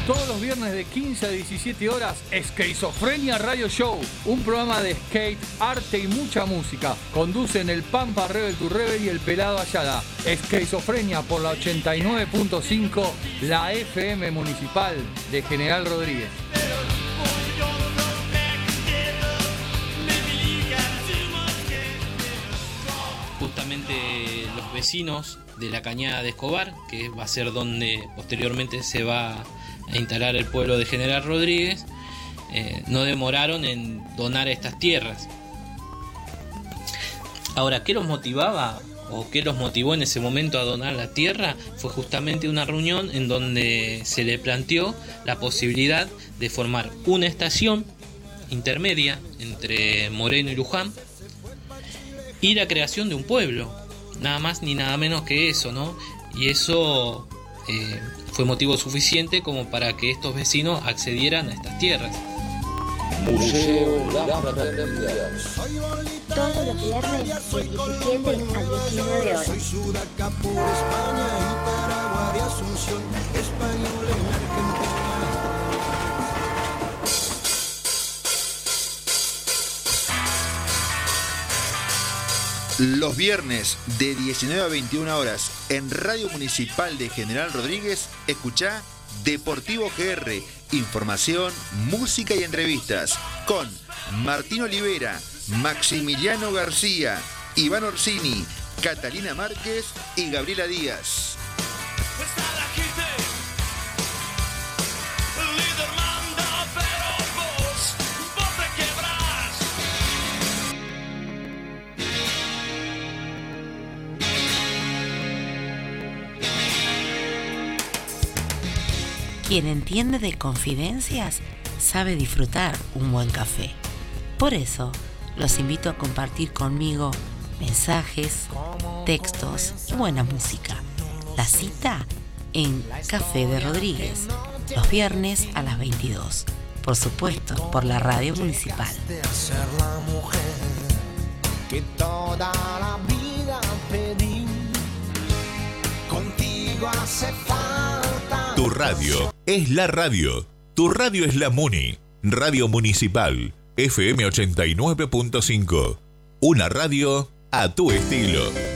S15: Todos los viernes de 15 a 17 horas, Esquizofrenia Radio Show, un programa de skate, arte y mucha música. Conducen el Pampa Rebel to Rebel y el Pelado Ayala. Esquizofrenia por la 89.5, la FM Municipal de General Rodríguez.
S16: justamente los vecinos de la cañada de Escobar, que va a ser donde posteriormente se va a instalar el pueblo de General Rodríguez, eh, no demoraron en donar estas tierras. Ahora, ¿qué los motivaba o qué los motivó en ese momento a donar la tierra? Fue justamente una reunión en donde se le planteó la posibilidad de formar una estación intermedia entre Moreno y Luján y la creación de un pueblo. Nada más ni nada menos que eso, ¿no? Y eso eh, fue motivo suficiente como para que estos vecinos accedieran a estas tierras.
S17: Museo La Fraternidad.
S18: Todos los viernes de 17 a 19 horas.
S19: Los viernes de 19 a 21 horas en Radio Municipal de General Rodríguez, escucha Deportivo GR, información, música y entrevistas con Martín Olivera, Maximiliano García, Iván Orsini, Catalina Márquez y Gabriela Díaz.
S20: Quien entiende de confidencias sabe disfrutar un buen café. Por eso, los invito a compartir conmigo mensajes, textos y buena música. La cita en Café de Rodríguez, los viernes a las 22. Por supuesto, por la radio municipal.
S6: Tu radio es la radio. Tu radio es la Muni. Radio Municipal. FM 89.5. Una radio a tu estilo.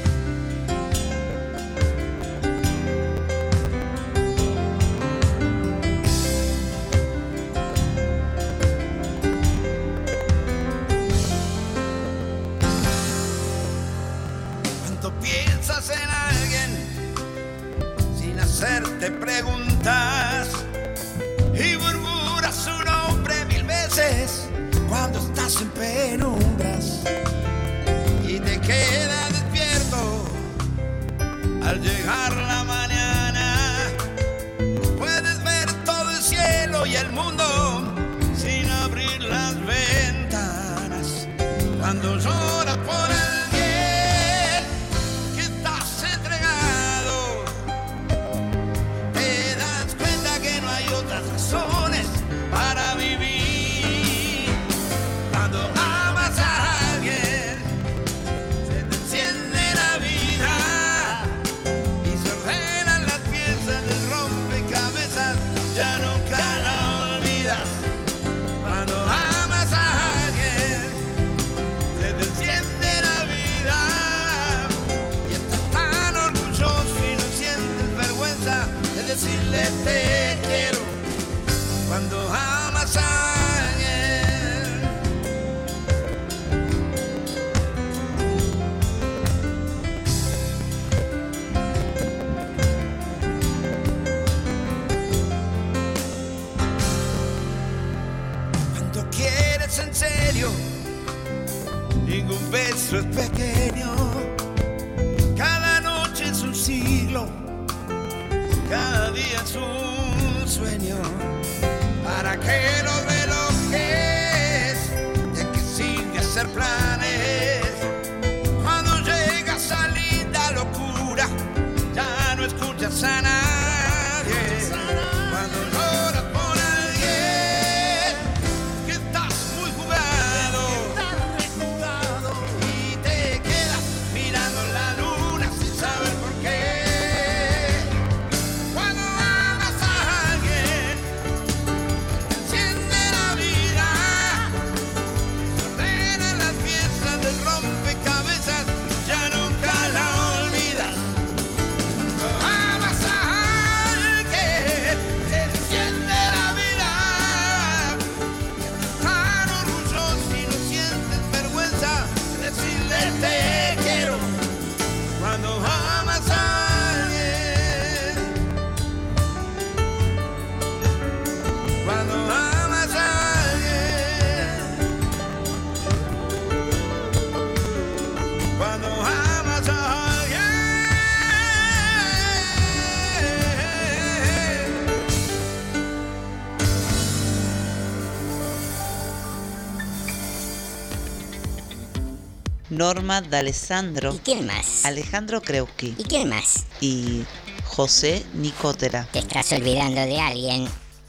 S6: Norma D'Alessandro.
S8: ¿Y quién más?
S6: Alejandro Kreuski.
S8: ¿Y quién más?
S6: Y José Nicotera.
S8: Te estás olvidando de alguien.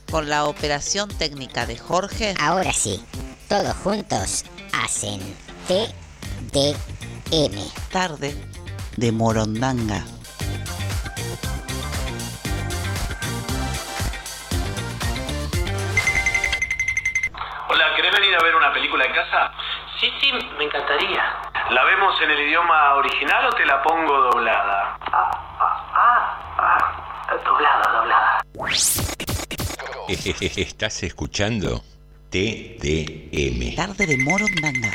S6: Con la operación técnica de Jorge.
S8: Ahora sí, todos juntos hacen TDM.
S6: Tarde de Morondanga.
S21: Hola, ¿querés venir a ver una película en casa?
S22: Sí, sí, me encantaría.
S21: ¿La vemos en el idioma original o te la pongo doblada?
S22: Doblada, doblada.
S4: Estás escuchando TDM.
S6: Tarde de Morondanga.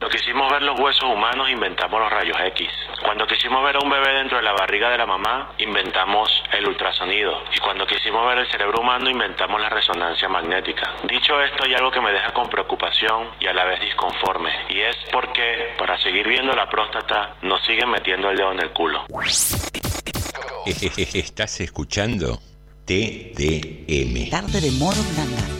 S21: Cuando quisimos ver los huesos humanos, inventamos los rayos X. Cuando quisimos ver a un bebé dentro de la barriga de la mamá, inventamos el ultrasonido. Y cuando quisimos ver el cerebro humano, inventamos la resonancia magnética. Dicho esto, hay algo que me deja con preocupación y a la vez disconforme. Y es porque, para seguir viendo la próstata, nos siguen metiendo el dedo en el culo.
S4: Estás escuchando TDM.
S6: Tarde de.
S10: Te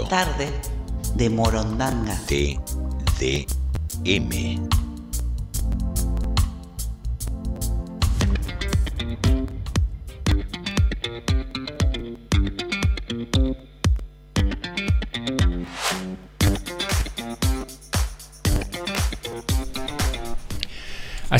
S23: Tarde de Morondanga.
S4: TDM.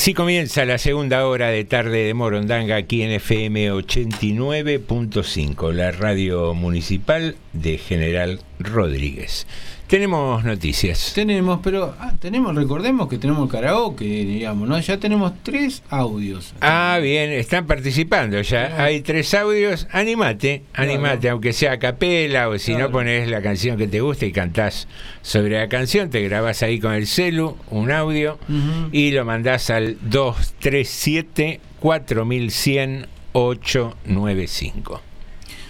S4: Así comienza la segunda hora de tarde de Morondanga aquí en FM 89.5, la radio municipal de General Rodríguez. Tenemos noticias.
S3: Tenemos, pero ah, tenemos, recordemos que tenemos karaoke, digamos, ¿no? Ya tenemos tres audios.
S4: Ah, bien, están participando ya. Hay tres audios. Animate, animate, aunque sea a capela o si no pones la canción que te gusta y cantás sobre la canción, te grabás ahí con el celu un audio y lo mandás al 237 4100 895.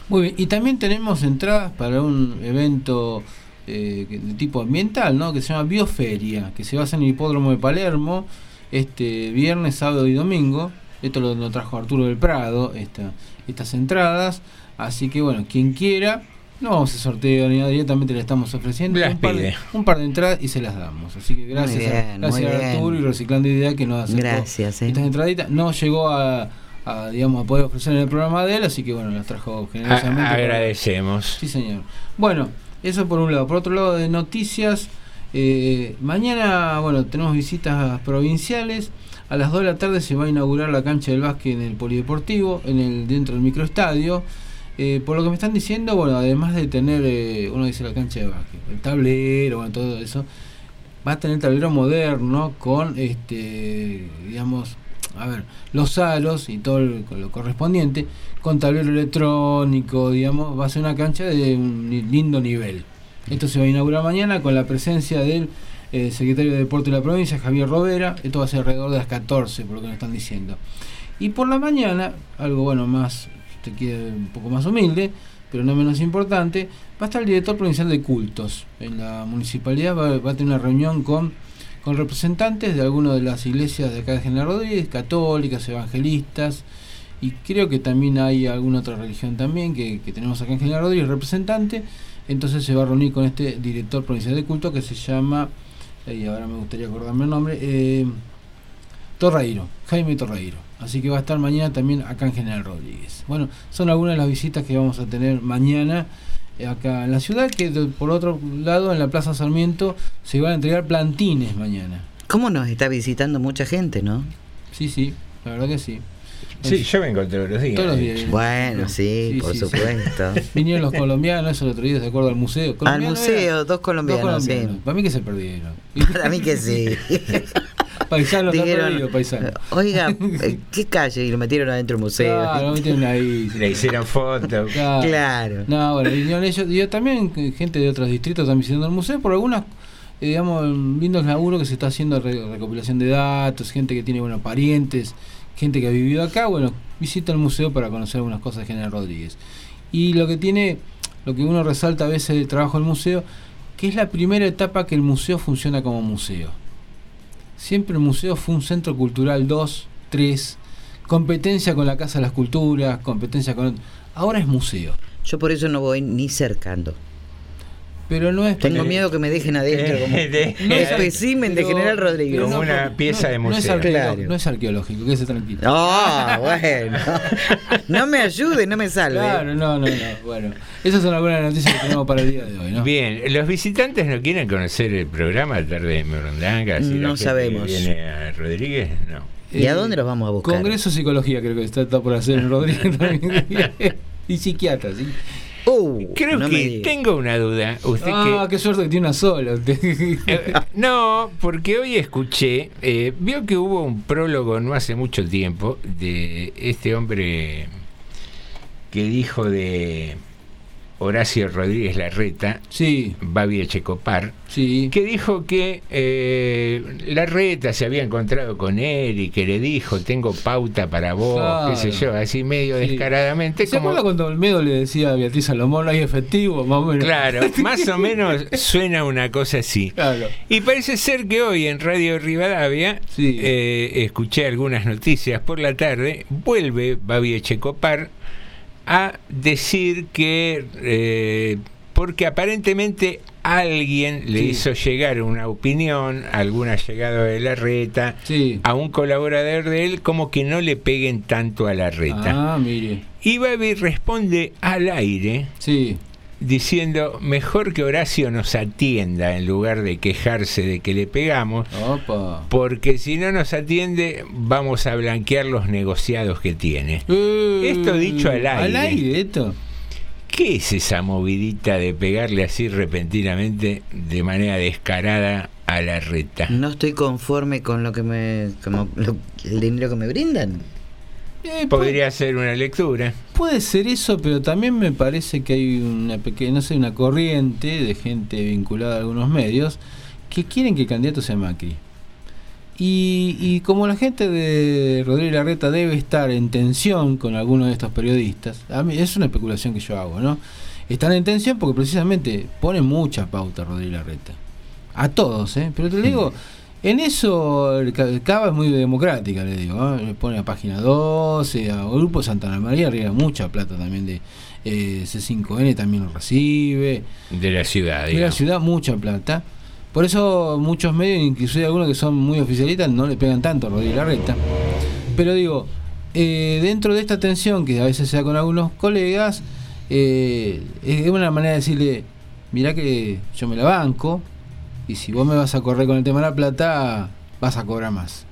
S3: Muy bien, y también tenemos entradas para un evento eh, de tipo ambiental, ¿no? Que se llama Bioferia, que se basa en el hipódromo de Palermo, este viernes, sábado y domingo. Esto lo, lo trajo Arturo del Prado, esta, estas entradas. Así que bueno, quien quiera, no vamos a sorteo ni nada, directamente le estamos ofreciendo
S4: Las
S3: un par, de,
S4: pide.
S3: un par de entradas y se las damos. Así que gracias, a, gracias a. Arturo y Reciclando Idea que nos acercó
S2: Gracias, eh.
S3: estas entraditas. No llegó a, a, digamos, a poder ofrecer en el programa de él, así que bueno, las trajo generosamente.
S4: A-
S3: para-
S4: agradecemos.
S3: Sí, señor. Bueno, eso por un lado. Por otro lado, de noticias, eh, mañana, bueno, tenemos visitas provinciales. A las 2 de la tarde se va a inaugurar la cancha del básquet en el Polideportivo, en el dentro del microestadio. Eh, por lo que me están diciendo, bueno, además de tener, eh, uno dice la cancha de básquet, el tablero, bueno, todo eso, va a tener tablero moderno con, este, digamos, a ver, los aros y todo lo correspondiente, con tablero electrónico, digamos, va a ser una cancha de un lindo nivel. Esto se va a inaugurar mañana con la presencia del eh, secretario de Deporte de la provincia, Javier Robera. Esto va a ser alrededor de las 14, por lo que nos están diciendo. Y por la mañana, algo bueno, más, te quiere, un poco más humilde, pero no menos importante, va a estar el director provincial de cultos en la municipalidad, va, va a tener una reunión con, con representantes de algunas de las iglesias de acá de General Rodríguez, católicas, evangelistas, y creo que también hay alguna otra religión también que, que tenemos acá en General Rodríguez, representante, entonces se va a reunir con este director provincial de culto que se llama, y ahora me gustaría acordarme el nombre, eh, Torreiro, Jaime Torreiro. Así que va a estar mañana también acá en General Rodríguez. Bueno, son algunas de las visitas que vamos a tener mañana acá en la ciudad, que de- por otro lado en la Plaza Sarmiento se van a entregar plantines mañana.
S2: ¿Cómo nos está visitando mucha gente, no?
S3: Sí, sí, la verdad que sí.
S4: Sí, yo vengo todos los días.
S3: Todos los días.
S2: Bueno, sí, por supuesto.
S3: Vinieron los colombianos, eso el otro día, de acuerdo al museo.
S2: Al museo,
S3: era-
S2: dos colombianos, sí.
S3: Para mí que se perdieron.
S2: Para mí que sí.
S3: Paisano está
S2: Dijeron,
S3: perdido, paisano.
S2: Oiga, eh, ¿qué calle? Y lo metieron adentro del museo.
S3: Claro, lo metieron ahí.
S4: Le hicieron fotos.
S2: Claro.
S3: No, bueno, vinieron ellos. Y yo también, eh, gente de otros distritos están visitando el museo por algunas, eh, digamos, lindos laburos que se está haciendo, re- recopilación de datos, gente que tiene, bueno, parientes, gente que ha vivido acá, bueno, visita el museo para conocer algunas cosas de General Rodríguez. Y lo que tiene, lo que uno resalta a veces del trabajo del museo, que es la primera etapa que el museo funciona como museo. Siempre el museo fue un centro cultural 2, 3, competencia con la Casa de las Culturas, competencia con... Ahora es museo.
S2: Yo por eso no voy ni cercando.
S3: Pero no es
S2: Tengo miedo que me dejen adentro como
S4: de-
S2: un espécimen de General Rodríguez.
S3: no,
S4: una
S3: no,
S4: pieza de
S3: no es
S4: museo.
S2: Claro.
S3: no es arqueológico, quédese tranquilo.
S2: No, bueno. No me ayude, no me salve.
S3: Claro, no, no, no. Bueno, esas son algunas noticias que tenemos para el día de hoy, ¿no?
S4: Bien, los visitantes no quieren conocer el programa Tarde de Morondanga. si
S2: No sabemos.
S4: ¿Viene a Rodríguez? No.
S2: ¿Y a dónde los vamos a buscar?
S3: Congreso de Psicología creo que está, está por hacer en Rodríguez también. y psiquiatra, ¿sí?
S2: Uh,
S4: Creo
S2: no
S4: que tengo una duda. Usted
S3: Ah, qué suerte que tiene una sola.
S4: Eh, no, porque hoy escuché, eh, vio que hubo un prólogo no hace mucho tiempo de este hombre que dijo de Horacio Rodríguez Larreta,
S3: sí.
S4: Babi Echecopar,
S3: sí.
S4: que dijo que eh, Larreta se había encontrado con él y que le dijo, tengo pauta para vos, qué sé yo, así medio
S3: Sí.
S4: descaradamente.
S3: ¿Se
S4: como,
S3: acuerda cuando Olmedo le decía a Beatriz Salomón, hay efectivo? Más o menos.
S4: Claro, más o menos suena una cosa así.
S3: Claro.
S4: Y parece ser que hoy en Radio Rivadavia eh, escuché algunas noticias por la tarde. Vuelve Babi Echecopar a decir que, eh, porque aparentemente alguien le
S3: Sí.
S4: hizo llegar una opinión, algún allegado de la reta, a un colaborador de él, como que no le peguen tanto a la reta.
S3: Ah, mire.
S4: Y Babi responde al aire diciendo, mejor que Horacio nos atienda en lugar de quejarse de que le pegamos,
S3: Opa.
S4: porque si no nos atiende vamos a blanquear los negociados que tiene. esto dicho al aire.
S3: Eh, ¿Al aire esto?
S4: ¿Qué es esa movidita de pegarle así repentinamente de manera descarada a la reta?
S2: No estoy conforme con lo que me. Como lo- el dinero que me brindan.
S4: Podría ser una lectura.
S3: Puede ser eso, pero también me parece que hay una pequeña, no sé, una corriente de gente vinculada a algunos medios que quieren que el candidato sea Macri. Y, y como la gente de Rodríguez Larreta debe estar en tensión con algunos de estos periodistas, a mí es una especulación que yo hago, ¿no? Están en tensión porque precisamente ponen mucha pauta Rodríguez Larreta. A todos, ¿eh? Pero te lo digo, en eso el Ca- el Cava es muy democrática, le digo. ¿no? Le pone a página 12, a Grupo Santana María, arriba mucha plata también de eh, C5N, también lo recibe.
S4: De la ciudad,
S3: De la
S4: digamos.
S3: ciudad, mucha plata. Por eso muchos medios, inclusive algunos que son muy oficialistas, no le pegan tanto a Rodríguez Larreta. Pero digo, eh, dentro de esta tensión que a veces se da con algunos colegas, eh, es una manera de decirle, mirá que yo me la banco, y si vos me vas a correr con el tema de la plata, vas a cobrar más.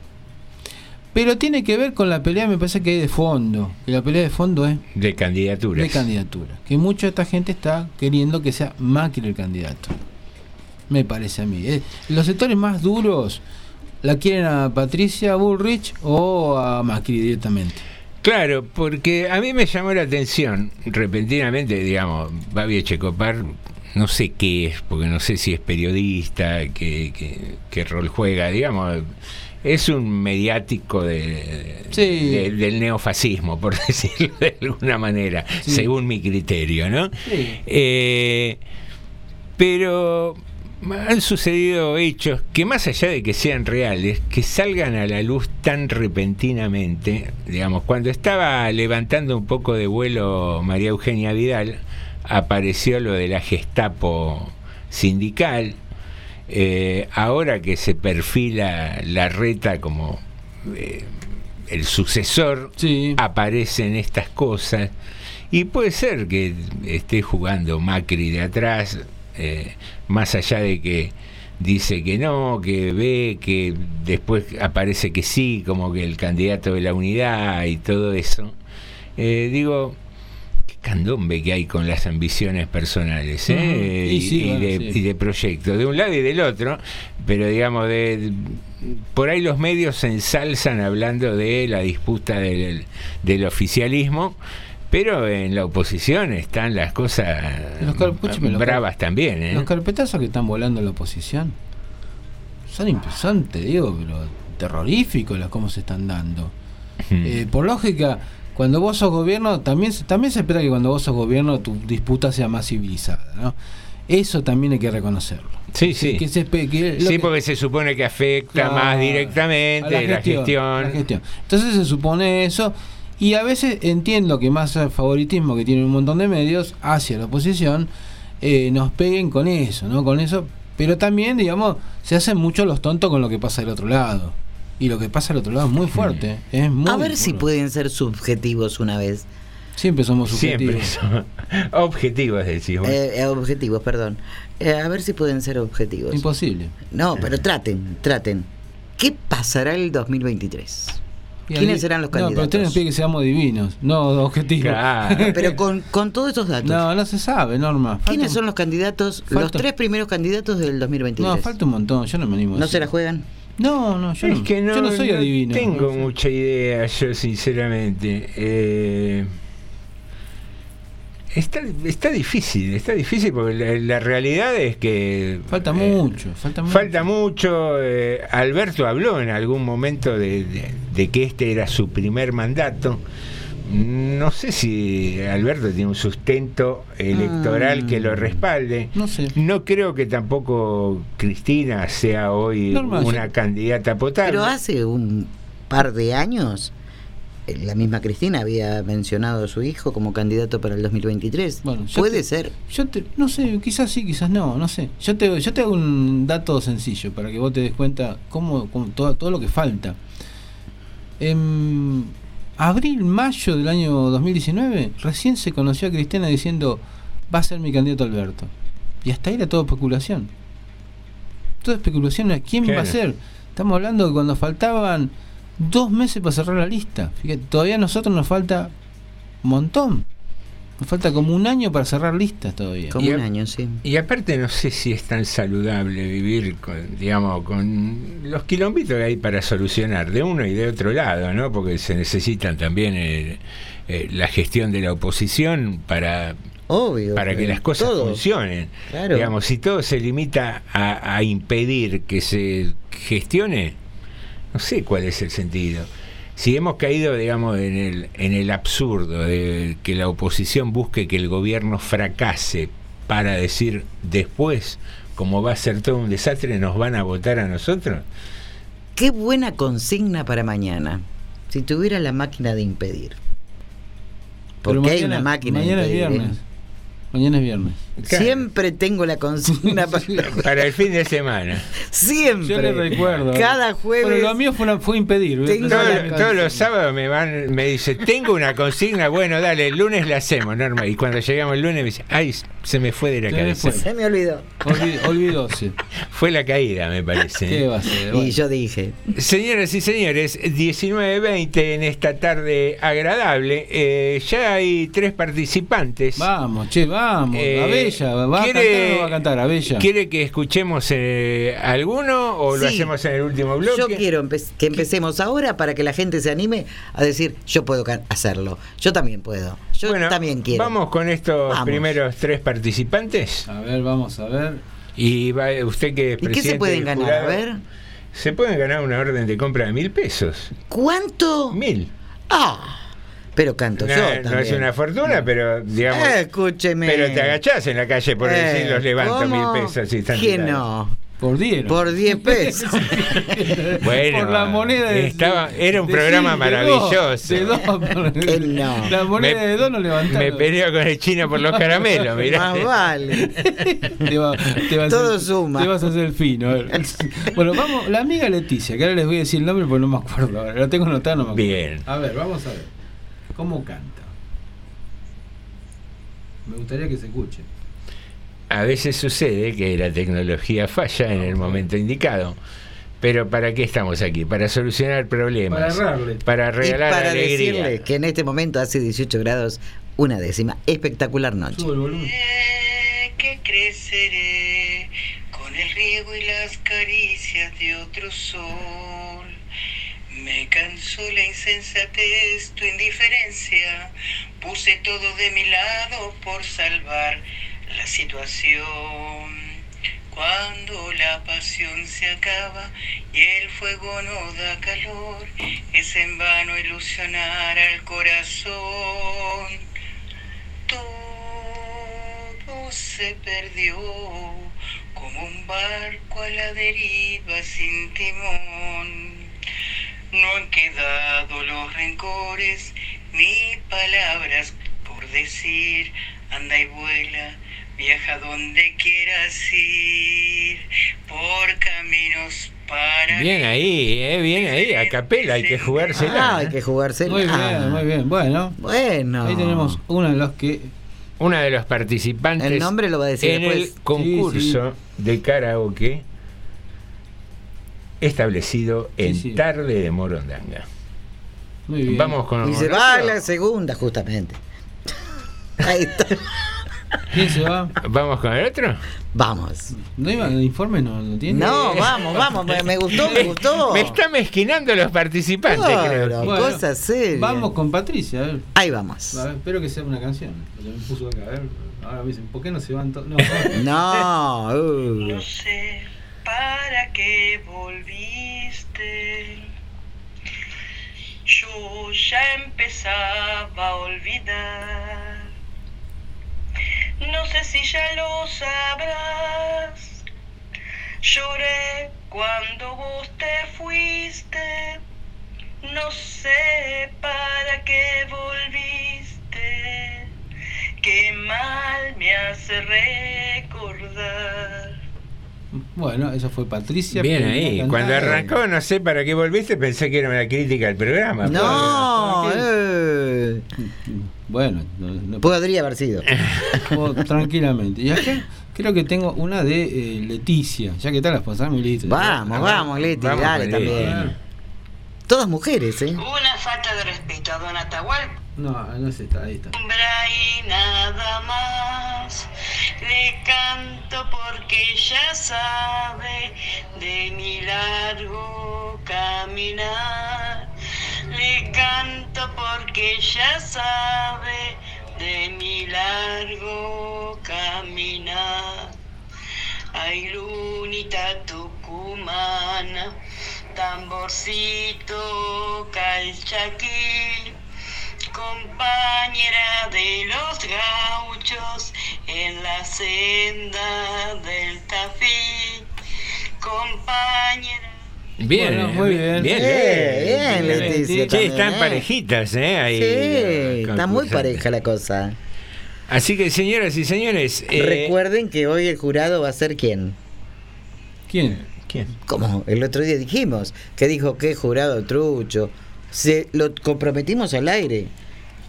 S3: Pero tiene que ver con la pelea, me parece que hay de fondo. Que la pelea de fondo es
S4: De candidaturas.
S3: de candidatura. Que mucha de esta gente está queriendo que sea Macri el candidato. Me parece a mí. Eh, Los sectores más duros la quieren a Patricia Bullrich o a Macri directamente.
S4: Claro, porque a mí me llamó la atención repentinamente, digamos, Babi Echecopar, no sé qué es, porque no sé si es periodista, qué, qué- qué rol juega, digamos, es un mediático de, de- del neofascismo, por decirlo de alguna manera,
S3: Sí.
S4: según mi criterio, ¿no?
S3: Sí.
S4: Eh, pero han sucedido hechos que más allá de que sean reales, que salgan a la luz tan repentinamente, digamos, cuando estaba levantando un poco de vuelo María Eugenia Vidal, apareció lo de la Gestapo sindical, eh, ahora que se perfila la reta como eh, el sucesor, aparecen estas cosas. Y puede ser que esté jugando Macri de atrás, eh, más allá de que dice que no, que ve, que después aparece que sí, como que el candidato de la unidad y todo eso. Digo, candombe que hay con las ambiciones personales ¿eh?
S3: Y
S4: y,
S3: sí,
S4: y
S3: bueno,
S4: de,
S3: sí.
S4: y de proyectos, de un lado y del otro, pero digamos, de, por ahí los medios se ensalzan hablando de la disputa del, del oficialismo. Pero en la oposición están las cosas
S3: Los los
S4: bravas también. ¿eh?
S3: Los carpetazos que están volando en la oposición son impresionantes, te digo, pero terroríficos los cómo se están dando. Eh, por lógica, cuando vos sos gobierno, también, se- también se espera que cuando vos sos gobierno tu disputa sea más civilizada, ¿no? Eso también hay que reconocerlo.
S4: Sí, sí.
S3: Que se que
S4: Sí,
S3: que-
S4: porque se supone que afecta
S3: Claro,
S4: más directamente la gestión.
S3: la gestión. Entonces se supone eso. Y a veces entiendo que más el favoritismo que tiene un montón de medios hacia la oposición eh, nos peguen con eso, ¿no? Con eso. Pero también, digamos, se hacen mucho los tontos con lo que pasa del otro lado. Y lo que pasa del otro lado es muy fuerte. Es muy
S2: A ver si pueden ser subjetivos una vez.
S3: Siempre somos
S4: Siempre
S3: subjetivos.
S4: son objetivos, decimos.
S2: Eh, eh, objetivos, perdón. Eh, a ver si pueden ser objetivos.
S3: Imposible.
S2: No, pero traten, traten. ¿Qué pasará el 2023?
S3: Y
S2: ¿Quiénes serán los
S3: No, pero
S2: candidatos?
S3: usted nos pide que seamos divinos, no objetivos.
S2: Pero con, con todos estos datos.
S3: No, no se sabe, Norma. Falta
S2: ¿Quiénes
S3: un-
S2: son los candidatos, los tres primeros candidatos del 2023?
S3: No, falta un montón, yo no me animo a
S2: ¿No se la juegan?
S3: No, no, yo,
S4: es
S3: no,
S4: que no,
S3: yo no soy
S4: no
S3: adivino.
S4: Tengo mucha idea, yo sinceramente. Eh, está, está difícil, está difícil porque la, la realidad es que.
S3: Falta
S4: eh,
S3: mucho, falta mucho.
S4: Falta mucho. eh, Alberto habló en algún momento de, de- de que este era su primer mandato. No sé si Alberto tiene un sustento electoral que lo respalde.
S3: No sé.
S4: No creo que tampoco Cristina sea hoy una candidata potable.
S2: Pero hace un par de años eh, la misma Cristina había mencionado a su hijo como candidato para el 2023.
S3: Bueno,
S2: Puede
S3: te-
S2: ser.
S3: Yo te, no sé, quizás sí, quizás no, no sé. Yo te, yo te hago un dato sencillo para que vos te des cuenta cómo, cómo- todo, todo lo que falta. En abril, mayo del año 2019, recién se conoció a Cristina diciendo va a ser mi candidato Alberto. Y hasta ahí era todo especulación. Toda especulación a quién va a ser. Estamos hablando de cuando faltaban dos meses para cerrar la lista. Fíjate, todavía a nosotros nos falta un montón. Nos falta como un año para cerrar listas todavía.
S4: Y a- Y aparte no sé si es tan saludable vivir con, digamos, con los quilombitos que hay para solucionar de uno y de otro lado, ¿no? Porque se necesitan también eh, eh, la gestión de la oposición para
S2: Obvio.
S4: para que las cosas
S2: todo.
S4: funcionen.
S2: Claro.
S4: Digamos, si todo se limita a, a impedir que se gestione, no sé cuál es el sentido. Si hemos caído, digamos, en el, en el absurdo de que la oposición busque que el gobierno fracase para decir después, como va a ser todo un desastre, nos van a votar a nosotros.
S2: Qué buena consigna para mañana. Si tuviera la máquina de impedir. Porque
S3: Pero
S2: hay
S3: mañana-
S2: una máquina
S3: Mañana
S2: de
S3: es
S2: impedir.
S3: viernes.
S2: ¿eh?
S3: Mañana es viernes.
S2: Siempre tengo la consigna para,
S4: Para el fin de semana.
S2: Siempre.
S3: Yo le recuerdo.
S2: Cada jueves.
S3: Bueno, lo mío fue, impedir.
S4: Todos, los- sábados me van, me dice, tengo una consigna, bueno, dale, el lunes la hacemos, Norma. Y cuando llegamos el lunes me dice, ay, se me fue de la cabeza.
S2: Se me olvidó.
S3: Olvi- olvidóse.
S4: Fue la caída, me parece.
S3: ¿Qué va a ser?
S2: Y yo dije.
S4: Señoras y señores, 19.20 en esta tarde agradable. eh, ya hay tres participantes.
S3: Vamos, che, vamos.
S4: Eh,
S3: Abella, ¿va a
S4: ¿quiere-
S3: cantar o no va a cantar? Abella.
S4: ¿Quiere que escuchemos eh, alguno o lo
S2: Sí.
S4: hacemos en el último bloque?
S2: Yo quiero empe- que empecemos ahora para que la gente se anime a decir, yo puedo hacerlo. Yo también puedo. Yo
S4: Bueno,
S2: también quiero.
S4: Vamos con estos
S2: Vamos.
S4: primeros tres participantes.
S3: A ver, vamos a ver.
S4: Y va, usted que es
S2: ¿Y qué se pueden ganar? A ver.
S4: Se pueden ganar una orden de compra de mil pesos.
S2: ¿Cuánto?
S4: Mil.
S2: Ah, pero canto
S4: No,
S2: yo
S4: no
S2: también.
S4: es una fortuna, pero digamos.
S2: Eh, escúcheme.
S4: Pero te agachás en la calle por
S2: Eh,
S4: decir los levanto
S2: ¿cómo?
S4: mil pesos.
S2: ¿Quién
S4: tirados.
S2: no?
S3: Por 10.
S2: Por 10 pesos.
S4: Bueno,
S3: Por la moneda de-
S4: estaba, era un
S3: de-
S4: programa
S3: sí, de
S4: maravilloso.
S3: dos, de dos.
S2: Que no.
S3: La moneda
S4: Me-
S3: de dos no levantaron.
S4: Me peleo con el chino por los caramelos, mirá.
S2: Más vale.
S3: Te va- te vas a
S2: Todo suma.
S3: Te vas a hacer el fino. Bueno, vamos, la amiga Leticia, que ahora les voy a decir el nombre porque no me acuerdo. ahora, Lo tengo anotado, no me acuerdo.
S4: Bien.
S3: A ver, vamos a ver. ¿Cómo canta? Me gustaría que se escuche.
S4: A veces sucede que la tecnología falla en el momento indicado. Pero ¿para qué estamos aquí? Para solucionar problemas.
S3: Para errarle.
S4: Para
S2: Y
S4: regalar
S2: para
S4: alegría.
S2: decirle que en este momento hace 18 grados, una décima. Espectacular noche.
S3: Volumen.
S22: que creceré con el riego y las caricias de otro sol. Me cansó la insensatez, tu indiferencia. Puse todo de mi lado por salvar la situación. Cuando la pasión se acaba y el fuego no da calor, es en vano ilusionar al corazón. Todo se perdió como un barco a la deriva sin timón. No han quedado los rencores ni palabras por decir. Anda y vuela, viaja donde quieras ir, por caminos para
S4: Bien ahí, eh, bien ahí, a capela, hay que jugársela.
S2: Ah, hay que jugársela.
S3: Muy bien, muy bien. Bueno,
S2: Bueno.
S3: ahí tenemos uno de los que.
S4: Una de los participantes
S2: El nombre lo va a decir
S4: en
S2: después.
S4: el concurso de karaoke establecido en
S3: Sí, sí.
S4: Tarde de Morondanga.
S3: Muy bien.
S4: Vamos con
S2: Y se va a la segunda, justamente. Ahí está.
S3: ¿Quién se va?
S4: Vamos con el otro.
S2: Vamos.
S3: ¿No iba el informe? ¿No lo tiene?
S2: No, vamos, vamos. Me, me gustó, me gustó.
S4: Me está mezquinando los participantes,
S2: Claro,
S4: creo.
S3: Bueno,
S2: cosa seria.
S3: Vamos con Patricia, a ver.
S2: Ahí vamos.
S3: A ver, espero que sea una canción. Lo que me puso acá, a ver. Ahora me dicen, ¿por qué no se van todos? No,
S2: No. uh.
S22: No sé para qué volviste. Yo ya empezaba a olvidar. No sé si ya lo sabrás. Lloré cuando vos te fuiste. No sé para que volviste, qué mal me hace recordar.
S3: Bueno, eso fue Patricia.
S4: Bien ahí. Cuando arrancó, no sé para qué volviste, pensé que era una crítica al programa.
S24: No,
S3: ¿para
S24: eh,
S3: Bueno, no, no-
S24: podría haber sido.
S3: Oh, tranquilamente. Y acá creo que tengo una de eh, Leticia, ya que está la esposa, muy listo.
S24: Vamos, vamos, Leti,
S3: Vamos
S24: dale
S3: Leti.
S24: también. Todas mujeres, ¿eh?
S22: Una falta de respeto a Don Atahualpa.
S3: No, no es esta, ahí está.
S22: y nada más. Le canto porque ya sabe de mi largo caminar. Le canto porque ya sabe de mi largo caminar. Ay, lunita tucumana, tamborcito calchaquí compañera de los gauchos en la senda del Tafí, compañera.
S4: Bien,
S3: Bueno, muy bien.
S4: Bien,
S24: Bien, bien, Leticia
S4: Che, están
S24: ¿eh?
S4: parejitas, ¿eh? Ahí,
S24: Sí, está muy pareja la cosa.
S4: Así que, señoras y señores. eh,
S24: Recuerden que hoy el jurado va a ser quién.
S3: ¿Quién?
S4: ¿Quién?
S24: Como el otro día dijimos, que dijo que jurado trucho. Se lo comprometimos al aire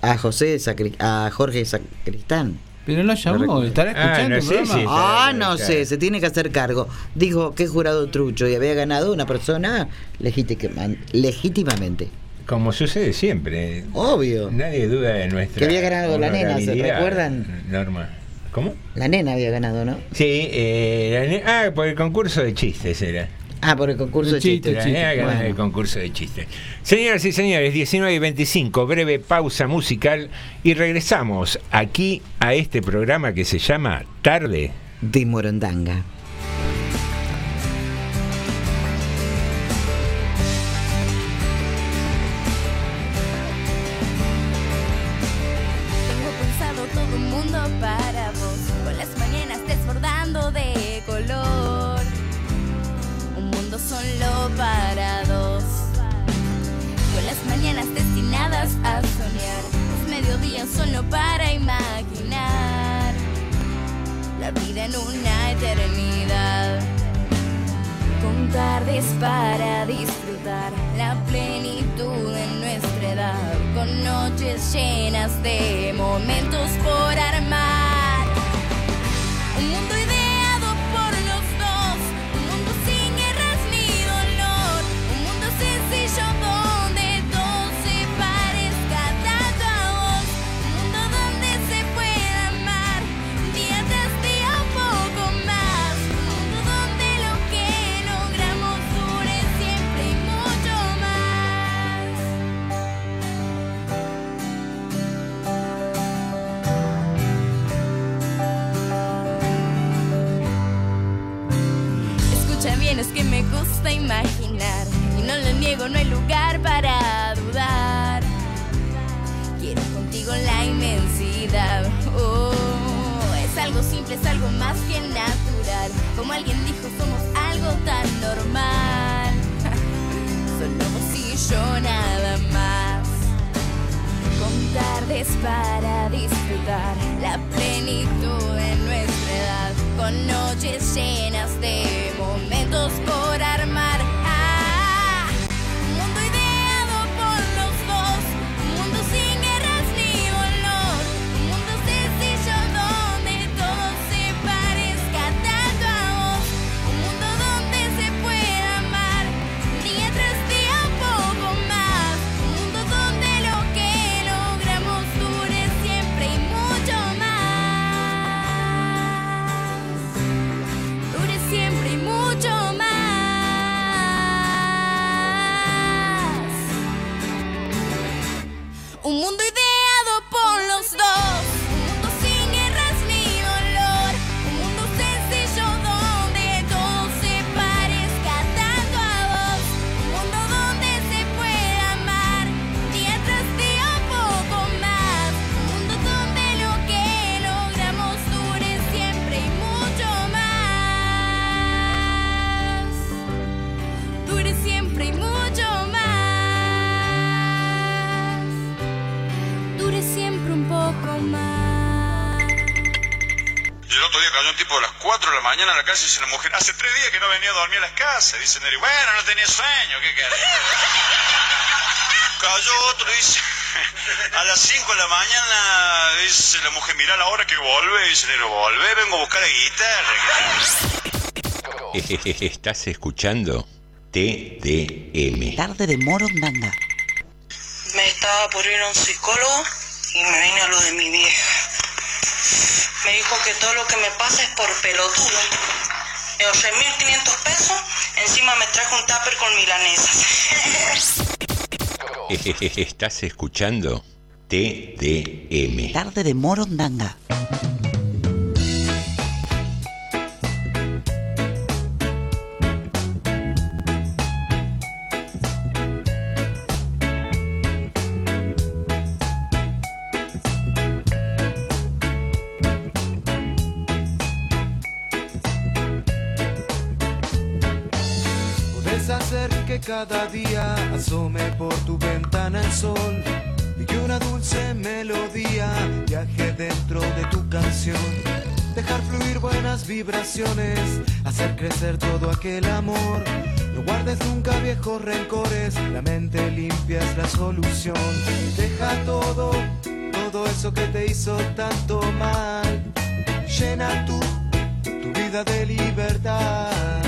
S24: a José Sacri- a Jorge Sacristán.
S3: Pero no llamó, estará
S24: Ah,
S3: escuchando
S24: no
S3: el
S24: sé Ah, no sé, se tiene que hacer cargo. Dijo que jurado trucho y había ganado una persona legítima- legítimamente.
S4: Como sucede siempre.
S24: Obvio.
S4: Nadie duda de nuestra.
S24: Que había ganado la nena, ¿se recuerdan?
S4: Norma. ¿Cómo?
S24: La nena había ganado, ¿no?
S4: Sí, eh, la ah, por el concurso de chistes era.
S24: Ah, por el concurso de chistes. Bueno.
S4: el concurso de chistes. Señoras y señores, 19 y 25, breve pausa musical y regresamos aquí a este programa que se llama Tarde
S24: de Morondanga.
S25: Dice la mujer, hace tres días que no venía a dormir a las casas. Dice Neri, bueno, no tenía sueño, ¿qué querés? Cayó otro, dice, a las 5 de la mañana, dice la mujer, mira la hora que vuelve. Dice Neri, volvé, vengo a buscar la guitarra.
S4: Estás escuchando TDM.
S23: Tarde de Morondanga.
S22: Me estaba por ir a un psicólogo y me vine a lo de mi vieja. Me dijo que todo lo que me pasa es por pelotudo. De 8.500 pesos, encima me trajo un tupper con milanesas.
S4: Estás escuchando TDM.
S23: Tarde de Morondanga.
S26: Y que una dulce melodía viaje dentro de tu canción. Dejar fluir buenas vibraciones, hacer crecer todo aquel amor. No guardes nunca viejos rencores, la mente limpia es la solución. Deja todo, todo eso que te hizo tanto mal. Llena tu, tu vida de libertad.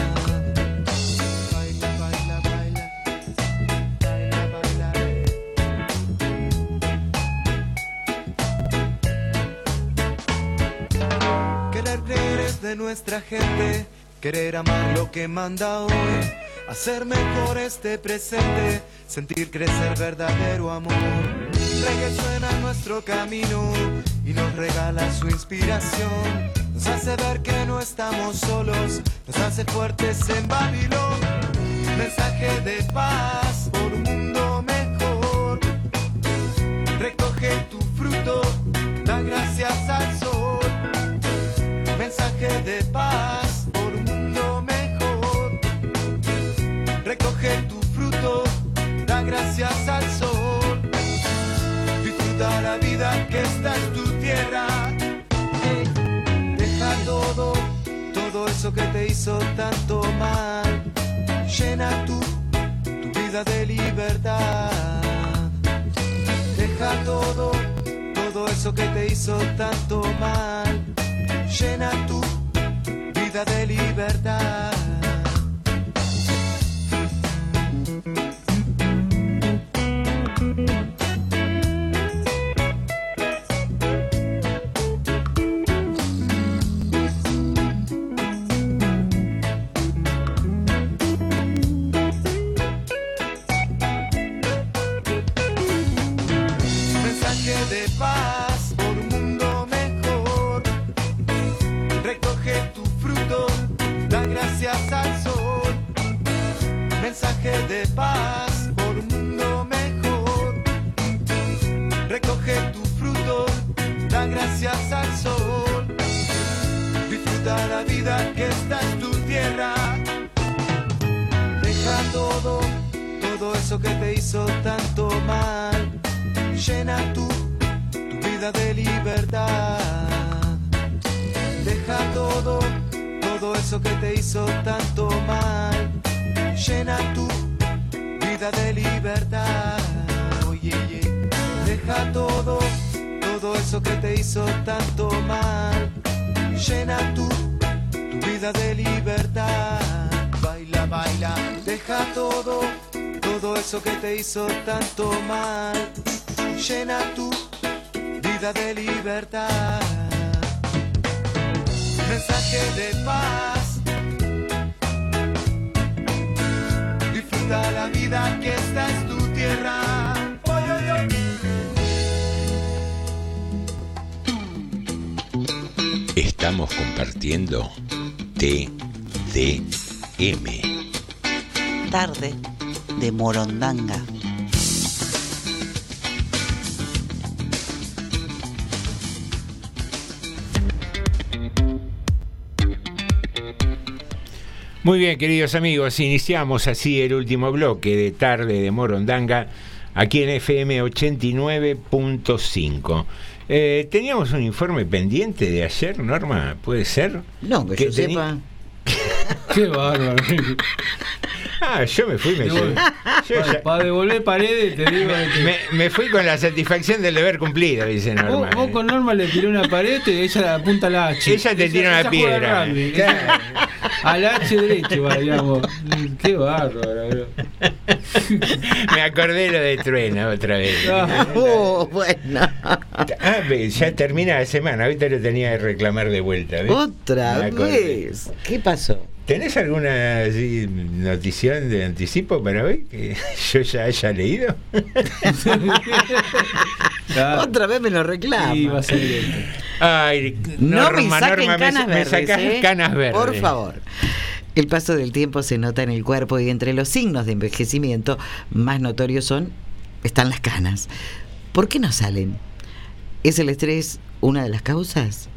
S26: Nuestra gente, querer amar lo que manda hoy, hacer mejor este presente, sentir crecer verdadero amor. Reggae suena en nuestro camino y nos regala su inspiración, nos hace ver que no estamos solos, nos hace fuertes en Babilón. Mensaje de paz por un mundo mejor. Recoge tu fruto, da gracias al sol. Mensaje de paz por un mundo mejor. Recoge tu fruto, da gracias al sol. Disfruta la vida que está en tu tierra. Deja todo, todo eso que te hizo tanto mal. Llena tu, tu vida de libertad. Deja todo, todo eso que te hizo tanto mal. Llena tu vida de libertad. Mensaje de paz por un mundo mejor. Recoge tu fruto, da gracias al sol. Disfruta la vida que está en tu tierra. Deja todo, todo eso que te hizo tanto mal. Llena tu, tu vida de libertad. Deja todo, todo eso que te hizo tanto mal. Llena tu vida de libertad. Oye. Deja todo, todo eso que te hizo tanto mal. Llena tu vida de libertad. Baila, baila. Deja todo, todo eso que te hizo tanto mal. Llena tu vida de libertad. Mensaje de paz. Disfruta la vida que está en tu tierra.
S4: Estamos compartiendo TDM.
S23: Tarde de Morondanga.
S4: Muy bien, queridos amigos, iniciamos así el último bloque de tarde de Morondanga aquí en FM 89.5. Eh, teníamos un informe pendiente de ayer, Norma, ¿puede ser?
S2: No, que,
S4: Que
S2: yo
S4: teni-
S2: sepa.
S3: Qué bárbaro.
S4: Ah, yo me fui, me yo
S3: para,
S4: ya-
S3: para devolver paredes, te digo. que-
S4: me, me fui con la satisfacción del deber cumplido, dice Norma.
S3: Vos, vos con Norma le tiró una pared y ella apunta la H.
S4: Ella te tira una piedra.
S3: rugby,
S4: Claro.
S3: H derecho, digamos. Qué bárbaro, bro.
S4: Me acordé lo de Truena otra vez.
S2: Oh, bueno.
S4: Ah, ya termina la semana, ahorita lo tenía que reclamar de vuelta. ¿ves?
S2: Otra vez. ¿Qué pasó?
S4: ¿Tenés alguna así, notición de anticipo para hoy que yo ya haya leído?
S2: Otra vez me lo reclama.
S3: Sí, va a ser.
S4: Ay,
S2: No me
S4: Norma,
S2: saquen
S4: Norma, me-
S2: canas
S4: me,
S2: verdes.
S4: sacás
S2: ¿eh?
S4: canas verdes.
S2: Por favor. El paso del tiempo se nota en el cuerpo y entre los signos de envejecimiento más notorios son están las canas. ¿Por qué no salen? ¿Es el estrés una de las causas?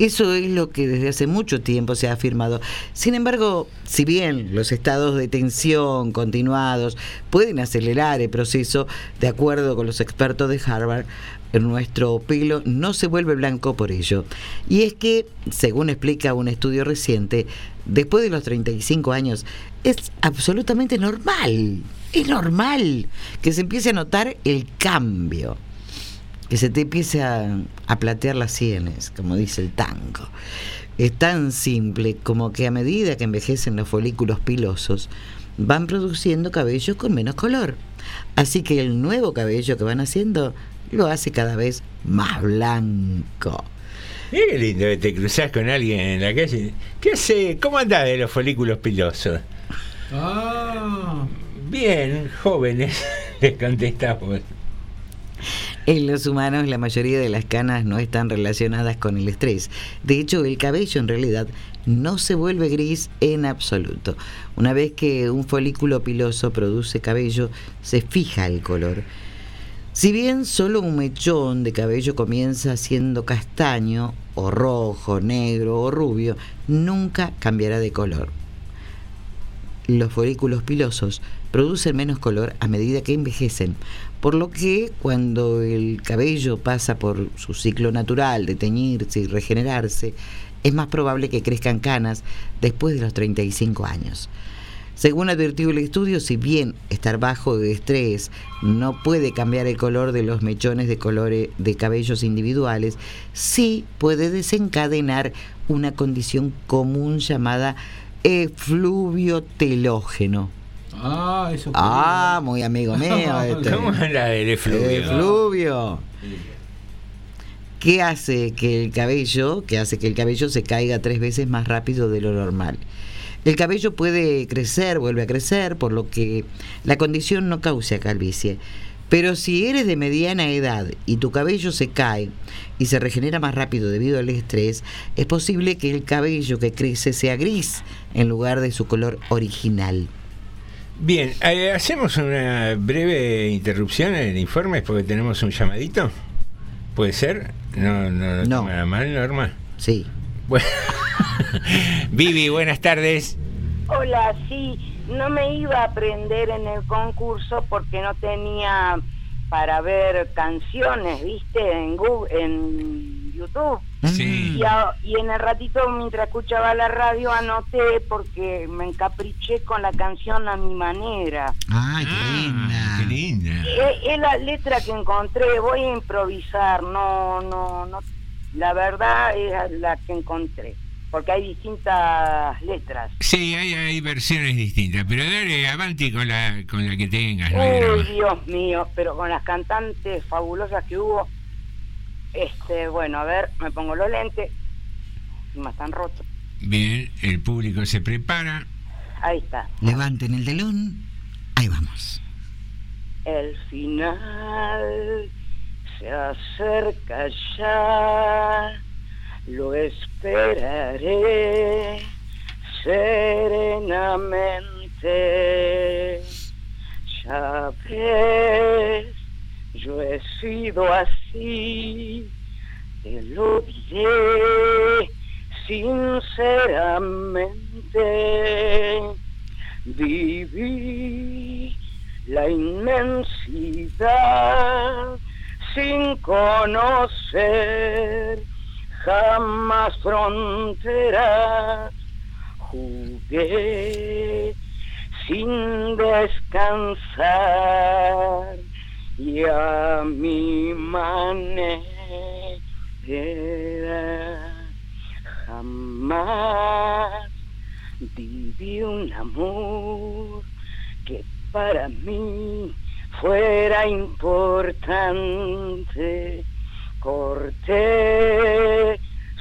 S2: Eso es lo que desde hace mucho tiempo se ha afirmado. Sin embargo, si bien los estados de tensión continuados pueden acelerar el proceso, de acuerdo con los expertos de Harvard, nuestro pelo no se vuelve blanco por ello. Y es que, según explica un estudio reciente, después de los 35 años es absolutamente normal, es normal que se empiece a notar el cambio que se te empiece a, a platear las sienes, como dice el tango. Es tan simple como que a medida que envejecen los folículos pilosos, van produciendo cabello con menos color. Así que el nuevo cabello que van haciendo lo hace cada vez más blanco.
S4: Mira qué lindo que te cruzás con alguien en la calle. ¿Qué hace? ¿Cómo andás de los folículos pilosos?
S3: Ah,
S4: Bien, jóvenes, les contestamos.
S2: En los humanos la mayoría de las canas no están relacionadas con el estrés. De hecho, el cabello en realidad no se vuelve gris en absoluto. Una vez que un folículo piloso produce cabello, se fija el color. Si bien solo un mechón de cabello comienza siendo castaño, o rojo, negro o rubio, nunca cambiará de color. Los folículos pilosos producen menos color a medida que envejecen, por lo que cuando el cabello pasa por su ciclo natural de teñirse y regenerarse, es más probable que crezcan canas después de los 35 años. Según advirtió el estudio, si bien estar bajo de estrés no puede cambiar el color de los mechones de colores de cabellos individuales, sí puede desencadenar una condición común llamada efluvio telógeno.
S3: Ah, eso.
S2: Ah, muy amigo mío. este.
S4: ¿Cómo la del efluvio?
S2: Efluvio. ¿Qué hace que el cabello, que hace que el cabello se caiga tres veces más rápido de lo normal? El cabello puede crecer, vuelve a crecer, por lo que la condición no causa calvicie. Pero si eres de mediana edad y tu cabello se cae y se regenera más rápido debido al estrés, es posible que el cabello que crece sea gris en lugar de su color original.
S4: Bien, eh, hacemos una breve interrupción en el informe porque tenemos un llamadito. ¿Puede ser? No, no,
S2: No.
S4: toma mal, Norma.
S2: Sí.
S4: Bueno. Vivi, buenas tardes.
S12: Hola, sí, no me iba a aprender en el concurso porque no tenía para ver canciones, ¿viste? En Google, en YouTube.
S4: Sí.
S12: Y, a- y en el ratito mientras escuchaba la radio anoté porque me encapriché con la canción a mi manera.
S2: Ay, qué linda.
S4: Qué linda.
S12: Es, es la letra que encontré, voy a improvisar, no, no, no, la verdad es la que encontré, porque hay distintas letras.
S4: Sí, hay, hay versiones distintas, pero dale avanti con la, con la que tengas.
S12: Uy. Dios mío, pero con las cantantes fabulosas que hubo, este, bueno, a ver, me pongo los lentes, me están rotos.
S4: Bien, el público se prepara.
S12: Ahí está.
S2: Levanten el telón. Ahí vamos.
S12: El final se acerca ya, lo esperaré serenamente. Ya ves, yo he sido así, te lo diré sinceramente. Viví la inmensidad sin conocer jamás fronteras. Jugué sin descansar y a mi manera jamás viví un amor que para mí fuera importante. Corté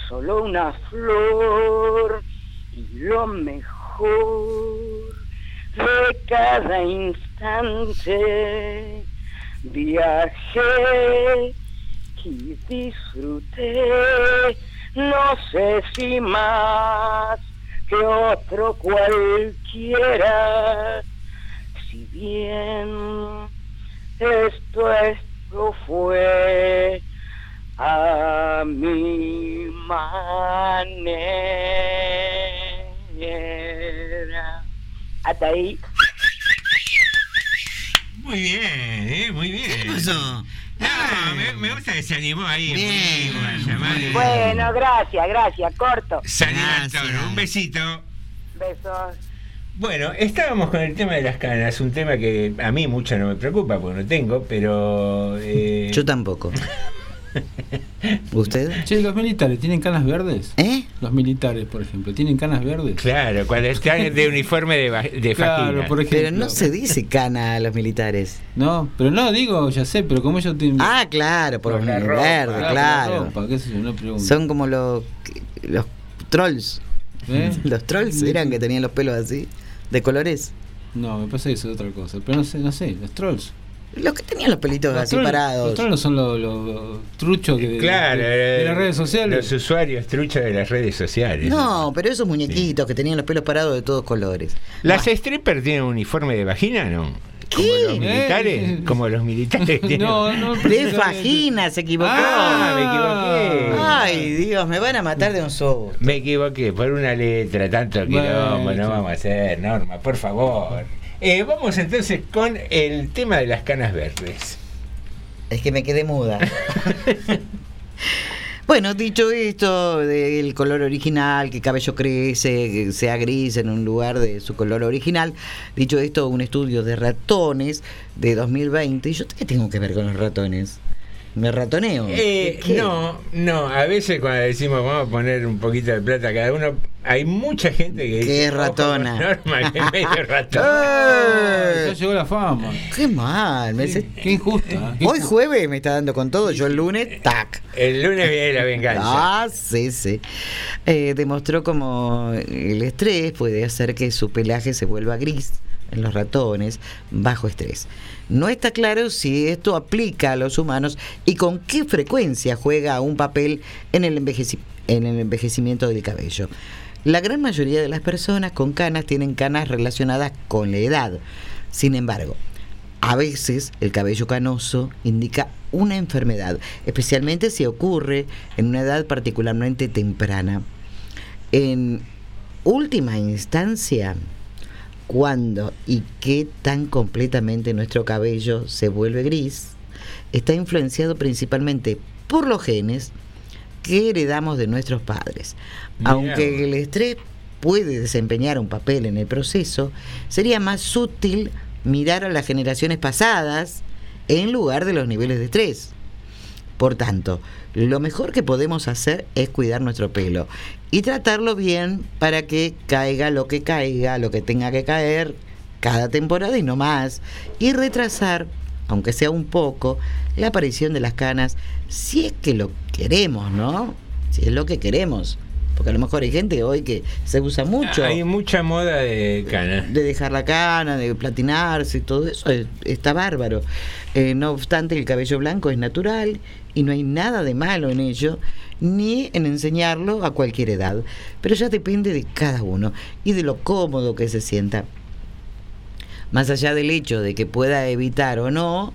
S12: solo una flor y lo mejor de cada instante. Viajé y disfruté, no sé si más que otro cualquiera, si bien esto esto fue a mi manera. Hasta ahí.
S4: Muy bien, ¿eh? muy bien.
S2: ¿Qué pasó?
S4: No, me, me gusta que se animó ahí.
S2: Bien.
S12: Bueno, gracias, gracias, corto.
S4: Todo. Un besito.
S12: Besos.
S4: Bueno, estábamos con el tema de las canas, un tema que a mí mucho no me preocupa porque no tengo, pero... eh,
S2: Yo tampoco. ¿Usted?
S3: Che, los militares, ¿tienen canas verdes?
S2: ¿Eh?
S3: Los militares, por ejemplo, ¿tienen canas verdes?
S4: Claro, cuando están de uniforme de, de
S3: Claro, por ejemplo.
S2: Pero no se dice cana a los militares.
S3: No, pero no, digo, ya sé, pero como ellos tienen...
S2: Ah, claro, por
S4: ropa.
S2: verde,
S3: la
S2: claro.
S3: ropa, qué sé yo, no.
S2: Son como los, los trolls.
S3: ¿Eh?
S2: Los trolls eran que tenían los pelos así, de colores.
S3: No, me parece que eso es otra cosa. Pero no sé, no sé, los trolls.
S2: Los que tenían los pelitos
S3: Los
S2: así
S3: trolls-
S2: parados.
S3: Los trolls son los, los truchos que de,
S4: Claro,
S3: de- de
S4: eh,
S3: las redes sociales.
S4: Los usuarios truchos de las redes sociales.
S2: No, pero esos muñequitos que tenían los pelos parados de todos colores.
S4: ¿Las strippers tienen uniforme de vagina no? Como los militares,
S3: Eh.
S4: como los militares tienen.
S3: No, no,
S2: De vagina, se equivocó.
S4: Ah, me equivoqué.
S2: Ay, Dios, me van a matar de un sobo.
S4: Me equivoqué, por una letra, tanto quilombo,
S3: Bueno.
S4: no vamos a hacer, Norma, por favor. Eh, vamos entonces con el tema de las canas verdes.
S2: Es que me quedé muda. Bueno, dicho esto del color original, que cabello crece, que sea gris en un lugar de su color original, dicho esto, un estudio de ratones de 2020, ¿y yo qué tengo que ver con los ratones? ¿Me ratoneo?
S4: Eh, no, no, a veces cuando decimos vamos a poner un poquito de plata a cada uno, hay mucha gente que dice
S2: Que es
S4: "Ojo con
S2: ratona".
S4: Norma, que es medio ratón.
S2: ¡Eh!
S3: Ya llegó la fama.
S2: Qué mal. me
S3: Qué,
S2: hace-
S3: qué injusta. qué
S2: Hoy jueves me está dando con todo, yo el lunes, tac.
S4: El lunes viene la venganza.
S2: Ah, sí, sí. Eh, demostró como el estrés puede hacer que su pelaje se vuelva gris en los ratones bajo estrés. No está claro si esto aplica a los humanos y con qué frecuencia juega un papel en el, envejeci- en el envejecimiento del cabello. La gran mayoría de las personas con canas tienen canas relacionadas con la edad. Sin embargo, a veces el cabello canoso indica una enfermedad, especialmente si ocurre en una edad particularmente temprana. En última instancia, cuándo y qué tan completamente nuestro cabello se vuelve gris está influenciado principalmente por los genes que heredamos de nuestros padres. Aunque el estrés puede desempeñar un papel en el proceso, sería más útil mirar a las generaciones pasadas en lugar de los niveles de estrés. Por tanto, lo mejor que podemos hacer es cuidar nuestro pelo y tratarlo bien para que caiga lo que caiga, lo que tenga que caer cada temporada y no más. Y retrasar, aunque sea un poco, la aparición de las canas si es que lo queremos, ¿no? Si es lo que queremos. Porque a lo mejor hay gente hoy que se usa mucho
S4: Hay mucha moda de cana.
S2: de dejar la cana, de platinarse y todo eso, es- está bárbaro. Eh, no obstante, el cabello blanco es natural y no hay nada de malo en ello, ni en enseñarlo a cualquier edad. Pero ya depende de cada uno y de lo cómodo que se sienta. Más allá del hecho de que pueda evitar o no,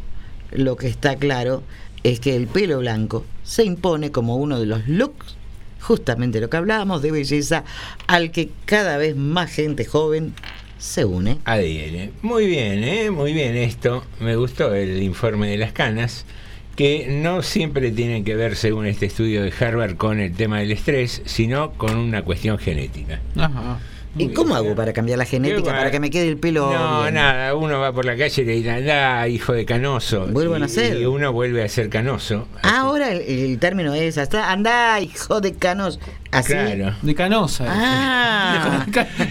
S2: lo que está claro es que el pelo blanco se impone como uno de los looks, justamente lo que hablábamos, de belleza, al que cada vez más gente joven se une.
S4: Adhiere. Muy bien, ¿eh? muy bien esto. Me gustó el informe de las canas. Que no siempre tienen que ver, según este estudio de Harvard, con el tema del estrés, sino con una cuestión genética.
S3: Ajá.
S2: ¿Y cómo hago para cambiar la genética, para que me quede el pelo
S4: No,
S2: bien?
S4: nada, uno va por la calle y le dice, anda, hijo de canoso.
S2: Vuelvo a
S4: Y-
S2: nacer.
S4: Y uno vuelve a ser canoso.
S2: Ah, ahora el, el término es hasta anda, hijo de canos. Así.
S4: Claro.
S3: De canosa.
S2: Ah,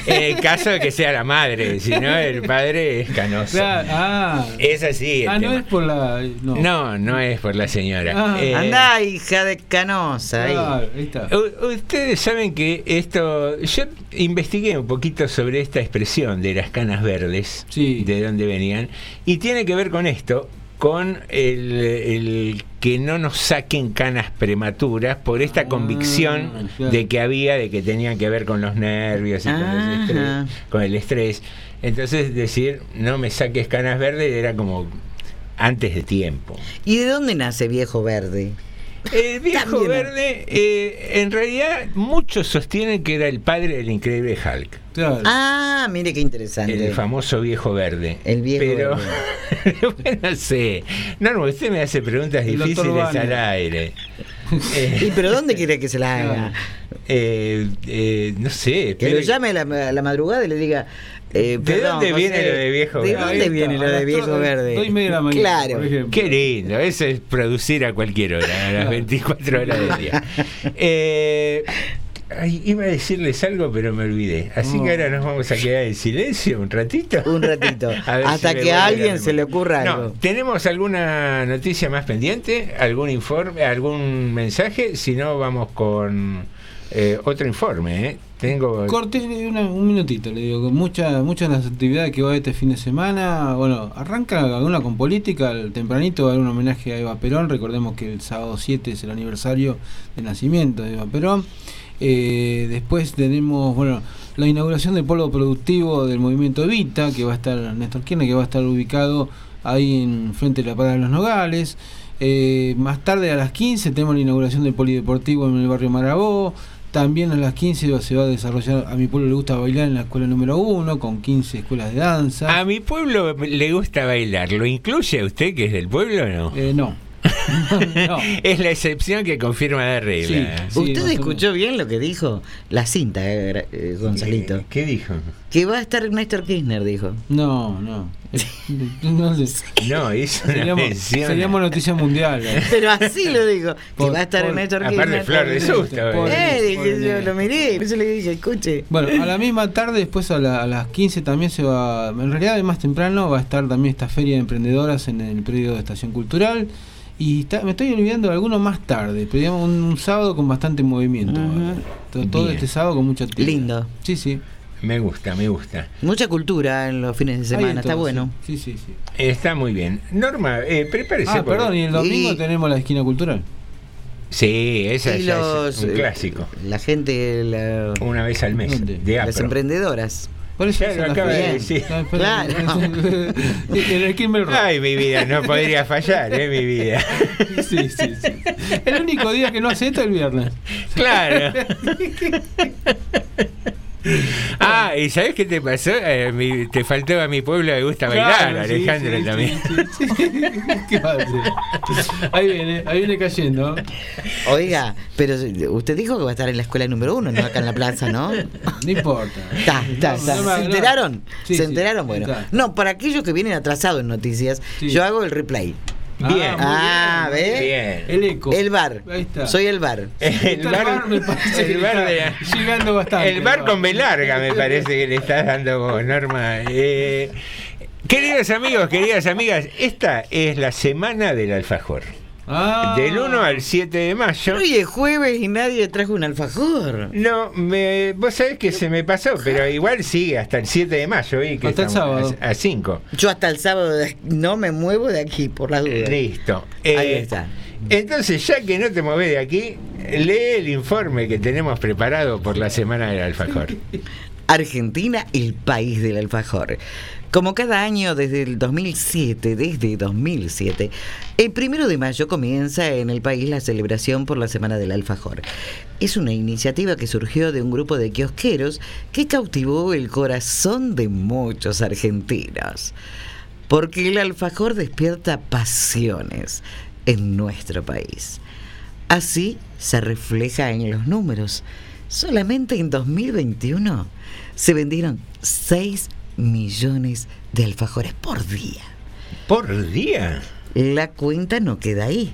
S4: En el caso de que sea la madre, si no, el padre es canoso.
S3: Claro, ah.
S4: Es así. el
S3: Ah, no es por la. No.
S4: No, no es por la señora.
S3: Ah.
S4: Eh,
S2: anda, hija de canosa. ahí.
S3: Claro, ahí está.
S4: u- Ustedes saben que esto, yo investigué un poquito sobre esta expresión de las canas verdes, de dónde venían, y tiene que ver con esto, con el, el que no nos saquen canas prematuras por esta convicción
S3: Ah, claro.
S4: de que había, de que tenían que ver con los nervios y con,
S2: Ajá.
S4: estrés, con el estrés. Entonces decir, no me saques canas verdes era como antes de tiempo.
S2: ¿Y de dónde nace viejo verde?
S4: El viejo
S2: También.
S4: verde, eh, en realidad muchos sostienen que era el padre del increíble Hulk.
S2: Ah, mire qué interesante.
S4: El famoso viejo verde.
S2: El viejo
S4: Pero,
S2: verde.
S4: bueno, no sé. Norma, usted me hace preguntas
S2: El
S4: difíciles al aire.
S2: ¿Y pero dónde quiere que se la haga?
S4: Eh, eh, no sé.
S2: Que lo
S4: espere-
S2: llame a la, a la madrugada y le diga. Eh,
S4: ¿De
S2: perdón,
S4: dónde viene
S2: José,
S4: lo de viejo
S2: ¿De
S4: verde?
S2: dónde viene lo de viejo verde? Claro.
S4: Qué lindo, eso es producir a cualquier hora, a las 24 horas del día. Eh, ay, iba a decirles algo, pero me olvidé. Así que ahora nos vamos a quedar en silencio un ratito.
S2: Un ratito. Hasta
S4: si
S2: que a alguien se le ocurra
S4: No,
S2: algo.
S4: ¿Tenemos alguna noticia más pendiente? ¿Algún informe? ¿Algún mensaje? Si no, vamos con eh, otro informe. ¿eh? Tengo.
S3: Corté una- un minutito, le digo, con muchas muchas de las actividades que va a este fin de semana. Bueno, arranca alguna con política, tempranito va a haber un homenaje a Eva Perón. Recordemos que el sábado 7 es el aniversario de nacimiento de Eva Perón. Eh, después tenemos, bueno, la inauguración del polo productivo del movimiento Evita, que va a estar Néstor Kirchner, que va a estar ubicado ahí en frente de la Parada de los Nogales. Eh, más tarde a las 15 tenemos la inauguración del polideportivo en el barrio Marabó. También a las 15 se va a desarrollar, a mi pueblo le gusta bailar en la escuela número 1 con 15 escuelas de danza.
S4: A mi pueblo le gusta bailar. ¿Lo incluye a usted que es del pueblo o no?
S3: Eh, no.
S4: Es la excepción que confirma la regla.
S2: ¿Usted escuchó bien lo que dijo? La cinta, eh, eh, Gonzalito.
S4: ¿Qué dijo?
S2: Que va a estar Néstor Kirchner, dijo.
S3: No, no. no,
S4: No, hizo una
S3: seríamos, noticia mundial. ¿eh?
S2: Pero así lo digo. Que va a estar
S3: por-
S2: Néstor
S4: aparte
S2: Kirchner.
S4: flor de susto,
S3: Por-
S2: Eh, dije,
S3: por-
S2: yo lo miré, por eso le dije, escuche.
S3: Bueno, a la misma tarde, después a, la- a las 15 también se va, en realidad más temprano va a estar también esta feria de emprendedoras en el predio de Estación Cultural. Y está- me estoy olvidando de alguno más tarde, pero digamos un, un sábado con bastante movimiento. todo, todo
S4: Bien.
S3: este sábado con mucha actividad.
S2: Lindo.
S3: Sí, sí.
S4: Me gusta, me gusta.
S2: Mucha cultura en los fines de semana, está bueno.
S3: Sí, sí, sí.
S4: Está muy bien. Norma, eh, prepárese.
S3: Ah,
S4: porque-
S3: perdón, y el domingo
S2: Y-
S3: tenemos la esquina cultural.
S4: Sí, esa
S2: los,
S4: es un
S2: eh,
S4: clásico.
S2: La gente, la-
S4: Una vez al mes.
S3: ¿Dónde?
S4: De
S2: las emprendedoras.
S3: Por eso
S4: Ya lo acaba de decir.
S2: Claro.
S3: en el Kimber Rock.
S4: Ay, mi vida, no podría fallar, ¿eh? Mi vida.
S3: Sí, sí, sí. El único día que no hace esto es el viernes.
S4: Claro. Ah, ¿y sabes qué te pasó? Eh, mi- te faltó a mi pueblo le gusta bailar,
S3: Claro, sí,
S4: Alejandro
S3: sí,
S4: también.
S3: Ahí viene, ahí viene cayendo.
S2: Oiga, pero usted dijo que va a estar en la escuela número uno, no acá en la plaza, ¿no?
S3: No importa. No, no me-
S2: ¿Se enteraron?
S3: Sí,
S2: ¿Se
S3: sí,
S2: enteraron? Bueno.
S3: está.
S2: No, para aquellos que vienen atrasados en noticias,
S3: Sí.
S2: yo hago el replay.
S4: Bien.
S2: Ah,
S3: muy
S2: ¿ve?
S4: Bien.
S3: El eco.
S2: El bar.
S3: Ahí está.
S2: Soy el bar.
S4: El bar,
S3: me parece
S4: el
S3: que
S4: bar
S3: está
S4: de-
S3: llegando bastante.
S4: el bar con B larga me parece que le estás dando vos, Norma. Eh, queridos amigos, queridas amigas, esta es la semana del alfajor.
S3: Ah.
S4: Del 1 al 7 de mayo.
S2: Hoy es jueves y nadie trajo un alfajor.
S4: No, me, vos sabés que se me pasó, pero igual sigue hasta el 7 de mayo. Que
S3: Hasta el sábado.
S4: A 5.
S2: Yo hasta el sábado de- no me muevo de aquí, por las dudas.
S4: Listo.
S2: Ahí
S4: Eh,
S2: está.
S4: Entonces, ya que no te mueves de aquí, lee el informe que tenemos preparado por la semana del alfajor.
S2: Argentina, el país del alfajor. Como cada año desde el 2007, desde 2007, el primero de mayo comienza en el país la celebración por la Semana del Alfajor. Es una iniciativa que surgió de un grupo de kiosqueros que cautivó el corazón de muchos argentinos. Porque el alfajor despierta pasiones. en nuestro país. Así se refleja en los números. Solamente en 2021 se vendieron 6 millones de alfajores por día.
S4: ¿Por día?
S2: La cuenta no queda ahí.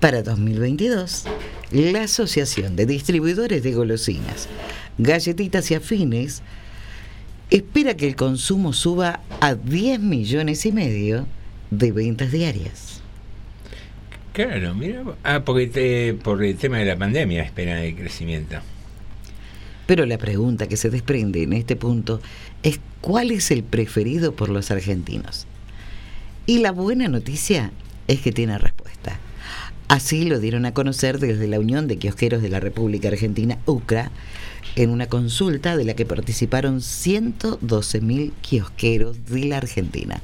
S2: Para 2022, la Asociación de Distribuidores de Golosinas, Galletitas y Afines espera que el consumo suba a 10 millones y medio de ventas diarias.
S4: Claro, mira. Ah, porque te- por el tema de la pandemia esperan el crecimiento.
S2: Pero la pregunta que se desprende en este punto es cuál es el preferido por los argentinos. Y la buena noticia es que tiene respuesta. Así lo dieron a conocer desde la Unión de Kiosqueros de la República Argentina, UCRA, en una consulta de la que participaron 112.000 kiosqueros de la Argentina.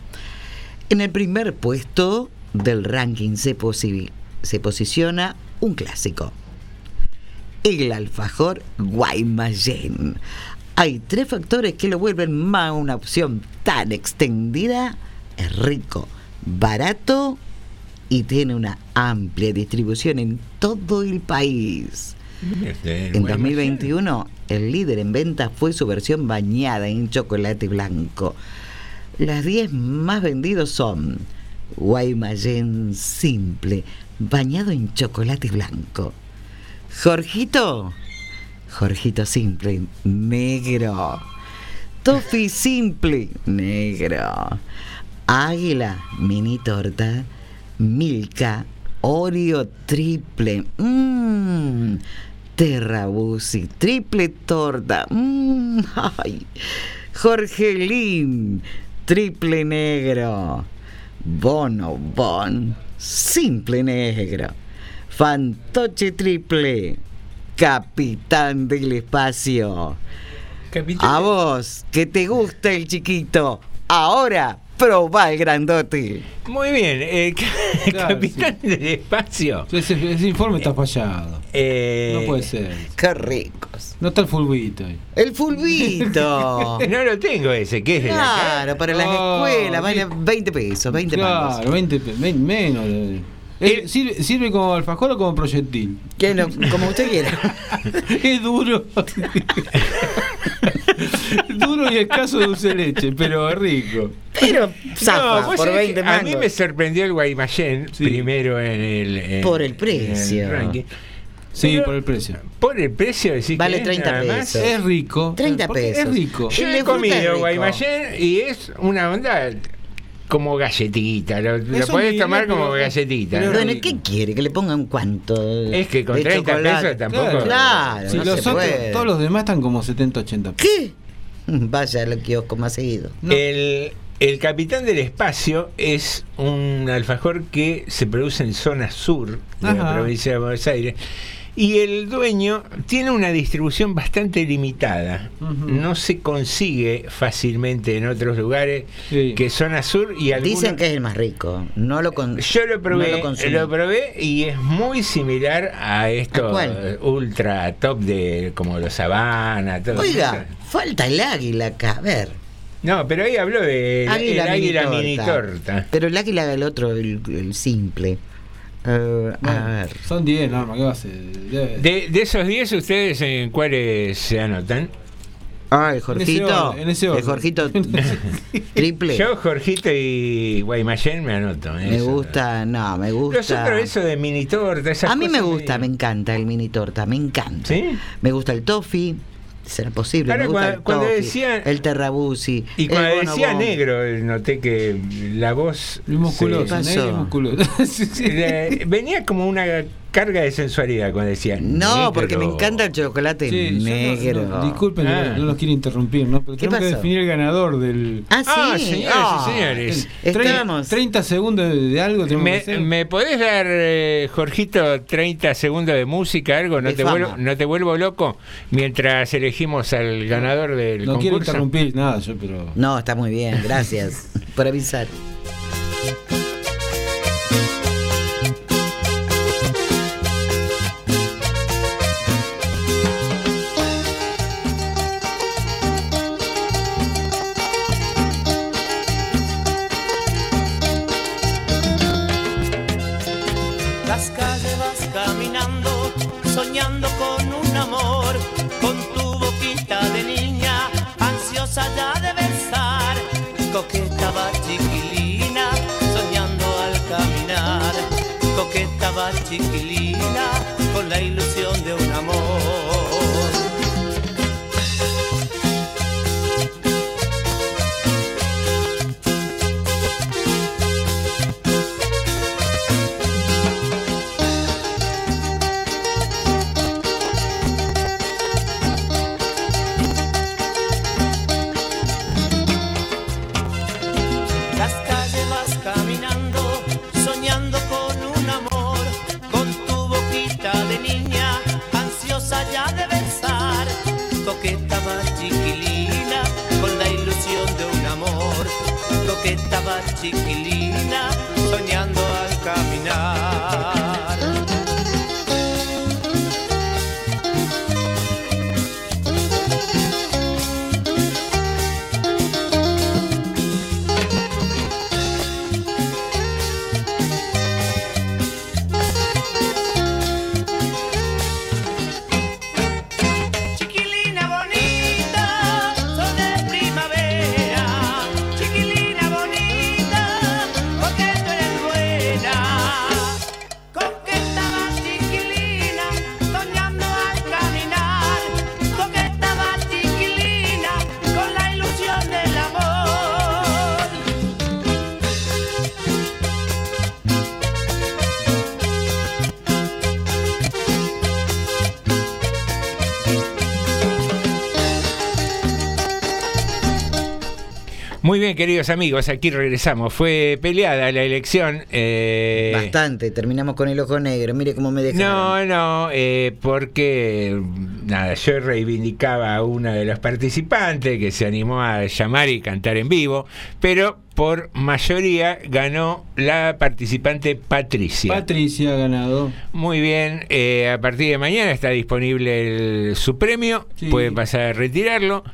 S2: En el primer puesto del ranking se, se posiciona un clásico, el alfajor Guaymallén. Hay tres factores que lo vuelven más una opción tan extendida. Es rico, barato y tiene una amplia distribución en todo el país.
S4: Este,
S2: En
S4: bueno,
S2: 2021, el líder en ventas fue su versión bañada en chocolate blanco. Las 10 más vendidos son Guaymallén simple, bañado en chocolate blanco. Jorgito, Jorgito simple, negro. Toffee simple, negro. Águila, mini torta. Milka, Oreo triple. Mmm. Terrabusi, triple torta. Mmm. Ay. Jorgelín, triple negro. Bono Bon, simple negro. Fantoche triple. Capitán del espacio. A vos, que te gusta el chiquito. Ahora, probá el grandote.
S4: Muy bien, ca- capitán del espacio.
S3: Ese, ese informe está fallado.
S4: Eh,
S3: no puede ser.
S2: Qué ricos.
S3: No está el fulbito ahí.
S2: El fulbito.
S4: no lo tengo ese, ¿qué es de la ca-
S2: Claro, para las
S3: No,
S2: escuelas vale 20 pesos, 20 mangos.
S3: Claro, 20, pe- menos. eh. Eh, ¿Sirve, ¿Sirve como alfajor o como proyectil?
S2: Que no, como usted quiera.
S3: es duro. duro y escaso de dulce de leche, pero rico.
S2: Pero zafa
S4: vos
S2: por
S4: sabés
S2: 20
S4: que A mí me sorprendió el Guaymallén primero en el. en-
S2: Por el precio.
S3: Sí,
S4: Pero
S3: por el precio.
S4: Por el precio, decís
S2: Vale
S4: que es
S2: 30
S4: nada más.
S2: pesos.
S3: Es rico.
S2: 30
S3: Porque
S2: pesos.
S3: Es rico.
S4: Yo he comido. Guaymallén y es una onda como galletita. Lo, lo podés tomar como galletita.
S3: pero
S4: ¿no?
S2: Bueno, ¿qué quiere? ¿Que le pongan cuánto?
S4: Es que con
S2: de
S4: 30
S2: chocolate?
S4: pesos tampoco-
S3: Claro,
S2: Claro,
S3: Si
S2: no
S3: los
S2: se
S3: otros-
S2: puede.
S3: todos los demás están como 70, 80 pesos.
S2: ¿Qué? Vaya al kiosco más seguido.
S4: El, el capitán del espacio es un alfajor que se produce en zona sur de la provincia de Buenos Aires. Y el dueño tiene una distribución bastante limitada. No se consigue fácilmente en otros lugares
S3: Sí.
S4: que zona sur y algunos...
S2: Dicen que es el más rico. No lo con...
S4: Yo lo probé,
S2: no lo
S4: lo,
S2: consumí.
S4: probé y es muy similar a esto ultra top de como los Habana, todo
S2: Oiga,
S4: eso.
S2: falta el águila acá. A ver.
S4: No, pero ahí habló de
S2: Águila,
S4: el águila
S2: mini torta. Pero el águila el otro, el, el simple. Eh,
S3: Bueno,
S2: a ver.
S3: Son 10, nada más. ¿Qué va a ser?
S4: De, de esos 10, ¿ustedes en cuáles se anotan?
S2: Ah, el Jorgito.
S3: orden, en ese
S2: el
S3: orden.
S2: Jorgito triple.
S4: Yo, Jorgito y Guaymallén me anoto.
S2: me
S4: eso.
S2: gusta, no, me gusta.
S4: otros, eso de mini torta, esas
S2: A mí me gusta, me encanta el mini torta, me encanta.
S4: ¿Sí?
S2: Me gusta el toffee, será posible.
S4: Ahora,
S2: me gusta
S4: cuando-
S2: el
S4: cuando
S2: toffee,
S4: decía-
S2: el terrabusi.
S4: Y
S2: el
S4: cuando decía negro, eh, noté que la voz.
S3: Musculoso, negro y musculoso. Sí, sí.
S4: se- venía como una carga de sensualidad cuando decía.
S2: No,
S4: negro.
S2: porque me encanta el chocolate
S3: Sí, no-
S2: negro.
S3: no, disculpen,
S4: Ah.
S3: no, no los quiero interrumpir, ¿no? Pero
S2: ¿Qué
S3: tenemos que
S2: pasó?
S3: definir el ganador del.
S2: Ah, sí.
S4: Ah, señoras
S2: Ah,
S4: y señores.
S2: Estábamos.
S3: 30 segundos de, de algo tenemos que
S4: ¿Me,
S3: hacer.
S4: me podés dar, eh, Jorgito, 30 segundos de música, algo? ¿No
S2: De
S4: te,
S2: fama.
S4: vuelvo, ¿No te vuelvo loco mientras elegimos al ganador del
S3: no quiero
S4: concurso?
S3: interrumpir nada, yo, pero.
S2: No, está muy bien, gracias por avisar.
S27: Coqueta
S4: Muy bien, queridos amigos, aquí regresamos. Fue peleada la elección. eh,
S2: Bastante, terminamos con el ojo negro. Mire cómo me dejaron.
S4: No, no, eh, porque nada, yo reivindicaba a una de los participantes que se animó a llamar y cantar en vivo, pero por mayoría ganó la participante Patricia.
S3: Patricia ha ganado.
S4: Muy bien, eh, a partir de mañana está disponible el- su premio,
S3: Sí.
S4: puede pasar a retirarlo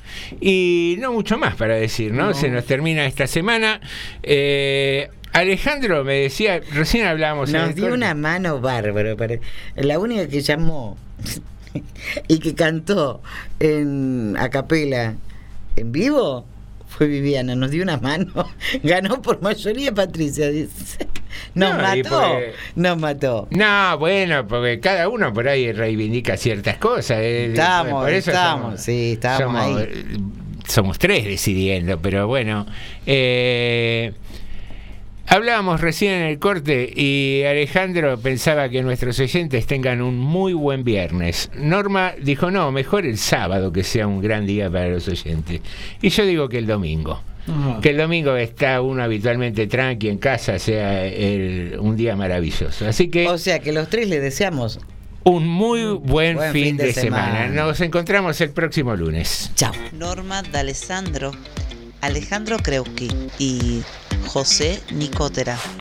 S4: y no mucho más para decir, ¿no?
S3: No.
S4: Se nos termina esta semana. Eh, Alejandro me decía, recién hablábamos
S2: Nos dio
S4: corte.
S2: una mano bárbaro. para- La única que llamó y que cantó en a capela en vivo fue Viviana. Nos dio una mano. Ganó por mayoría Patricia, dice. Nos
S4: No,
S2: mató.
S4: porque-
S2: Nos mató.
S4: No, bueno, porque cada uno por ahí reivindica ciertas cosas. eh,
S2: Estamos,
S4: por eso
S2: estamos,
S4: somos-
S2: sí, estamos
S4: somos,
S2: ahí.
S4: eh, Somos tres decidiendo, pero bueno. eh, hablábamos recién en el corte y Alejandro pensaba que nuestros oyentes tengan un muy buen viernes. Norma dijo, no, mejor el sábado que sea un gran día para los oyentes. Y yo digo que el domingo.
S3: Ajá.
S4: Que el domingo está uno habitualmente tranqui en casa, sea el- un día maravilloso. Así que
S2: O sea que los tres le deseamos
S4: un muy buen,
S2: Buen
S4: fin,
S2: fin de
S4: de, semana.
S2: semana.
S4: Nos encontramos el próximo lunes.
S2: Chao.
S23: Norma D'Alessandro, Alejandro Kreuski y José Nicotera.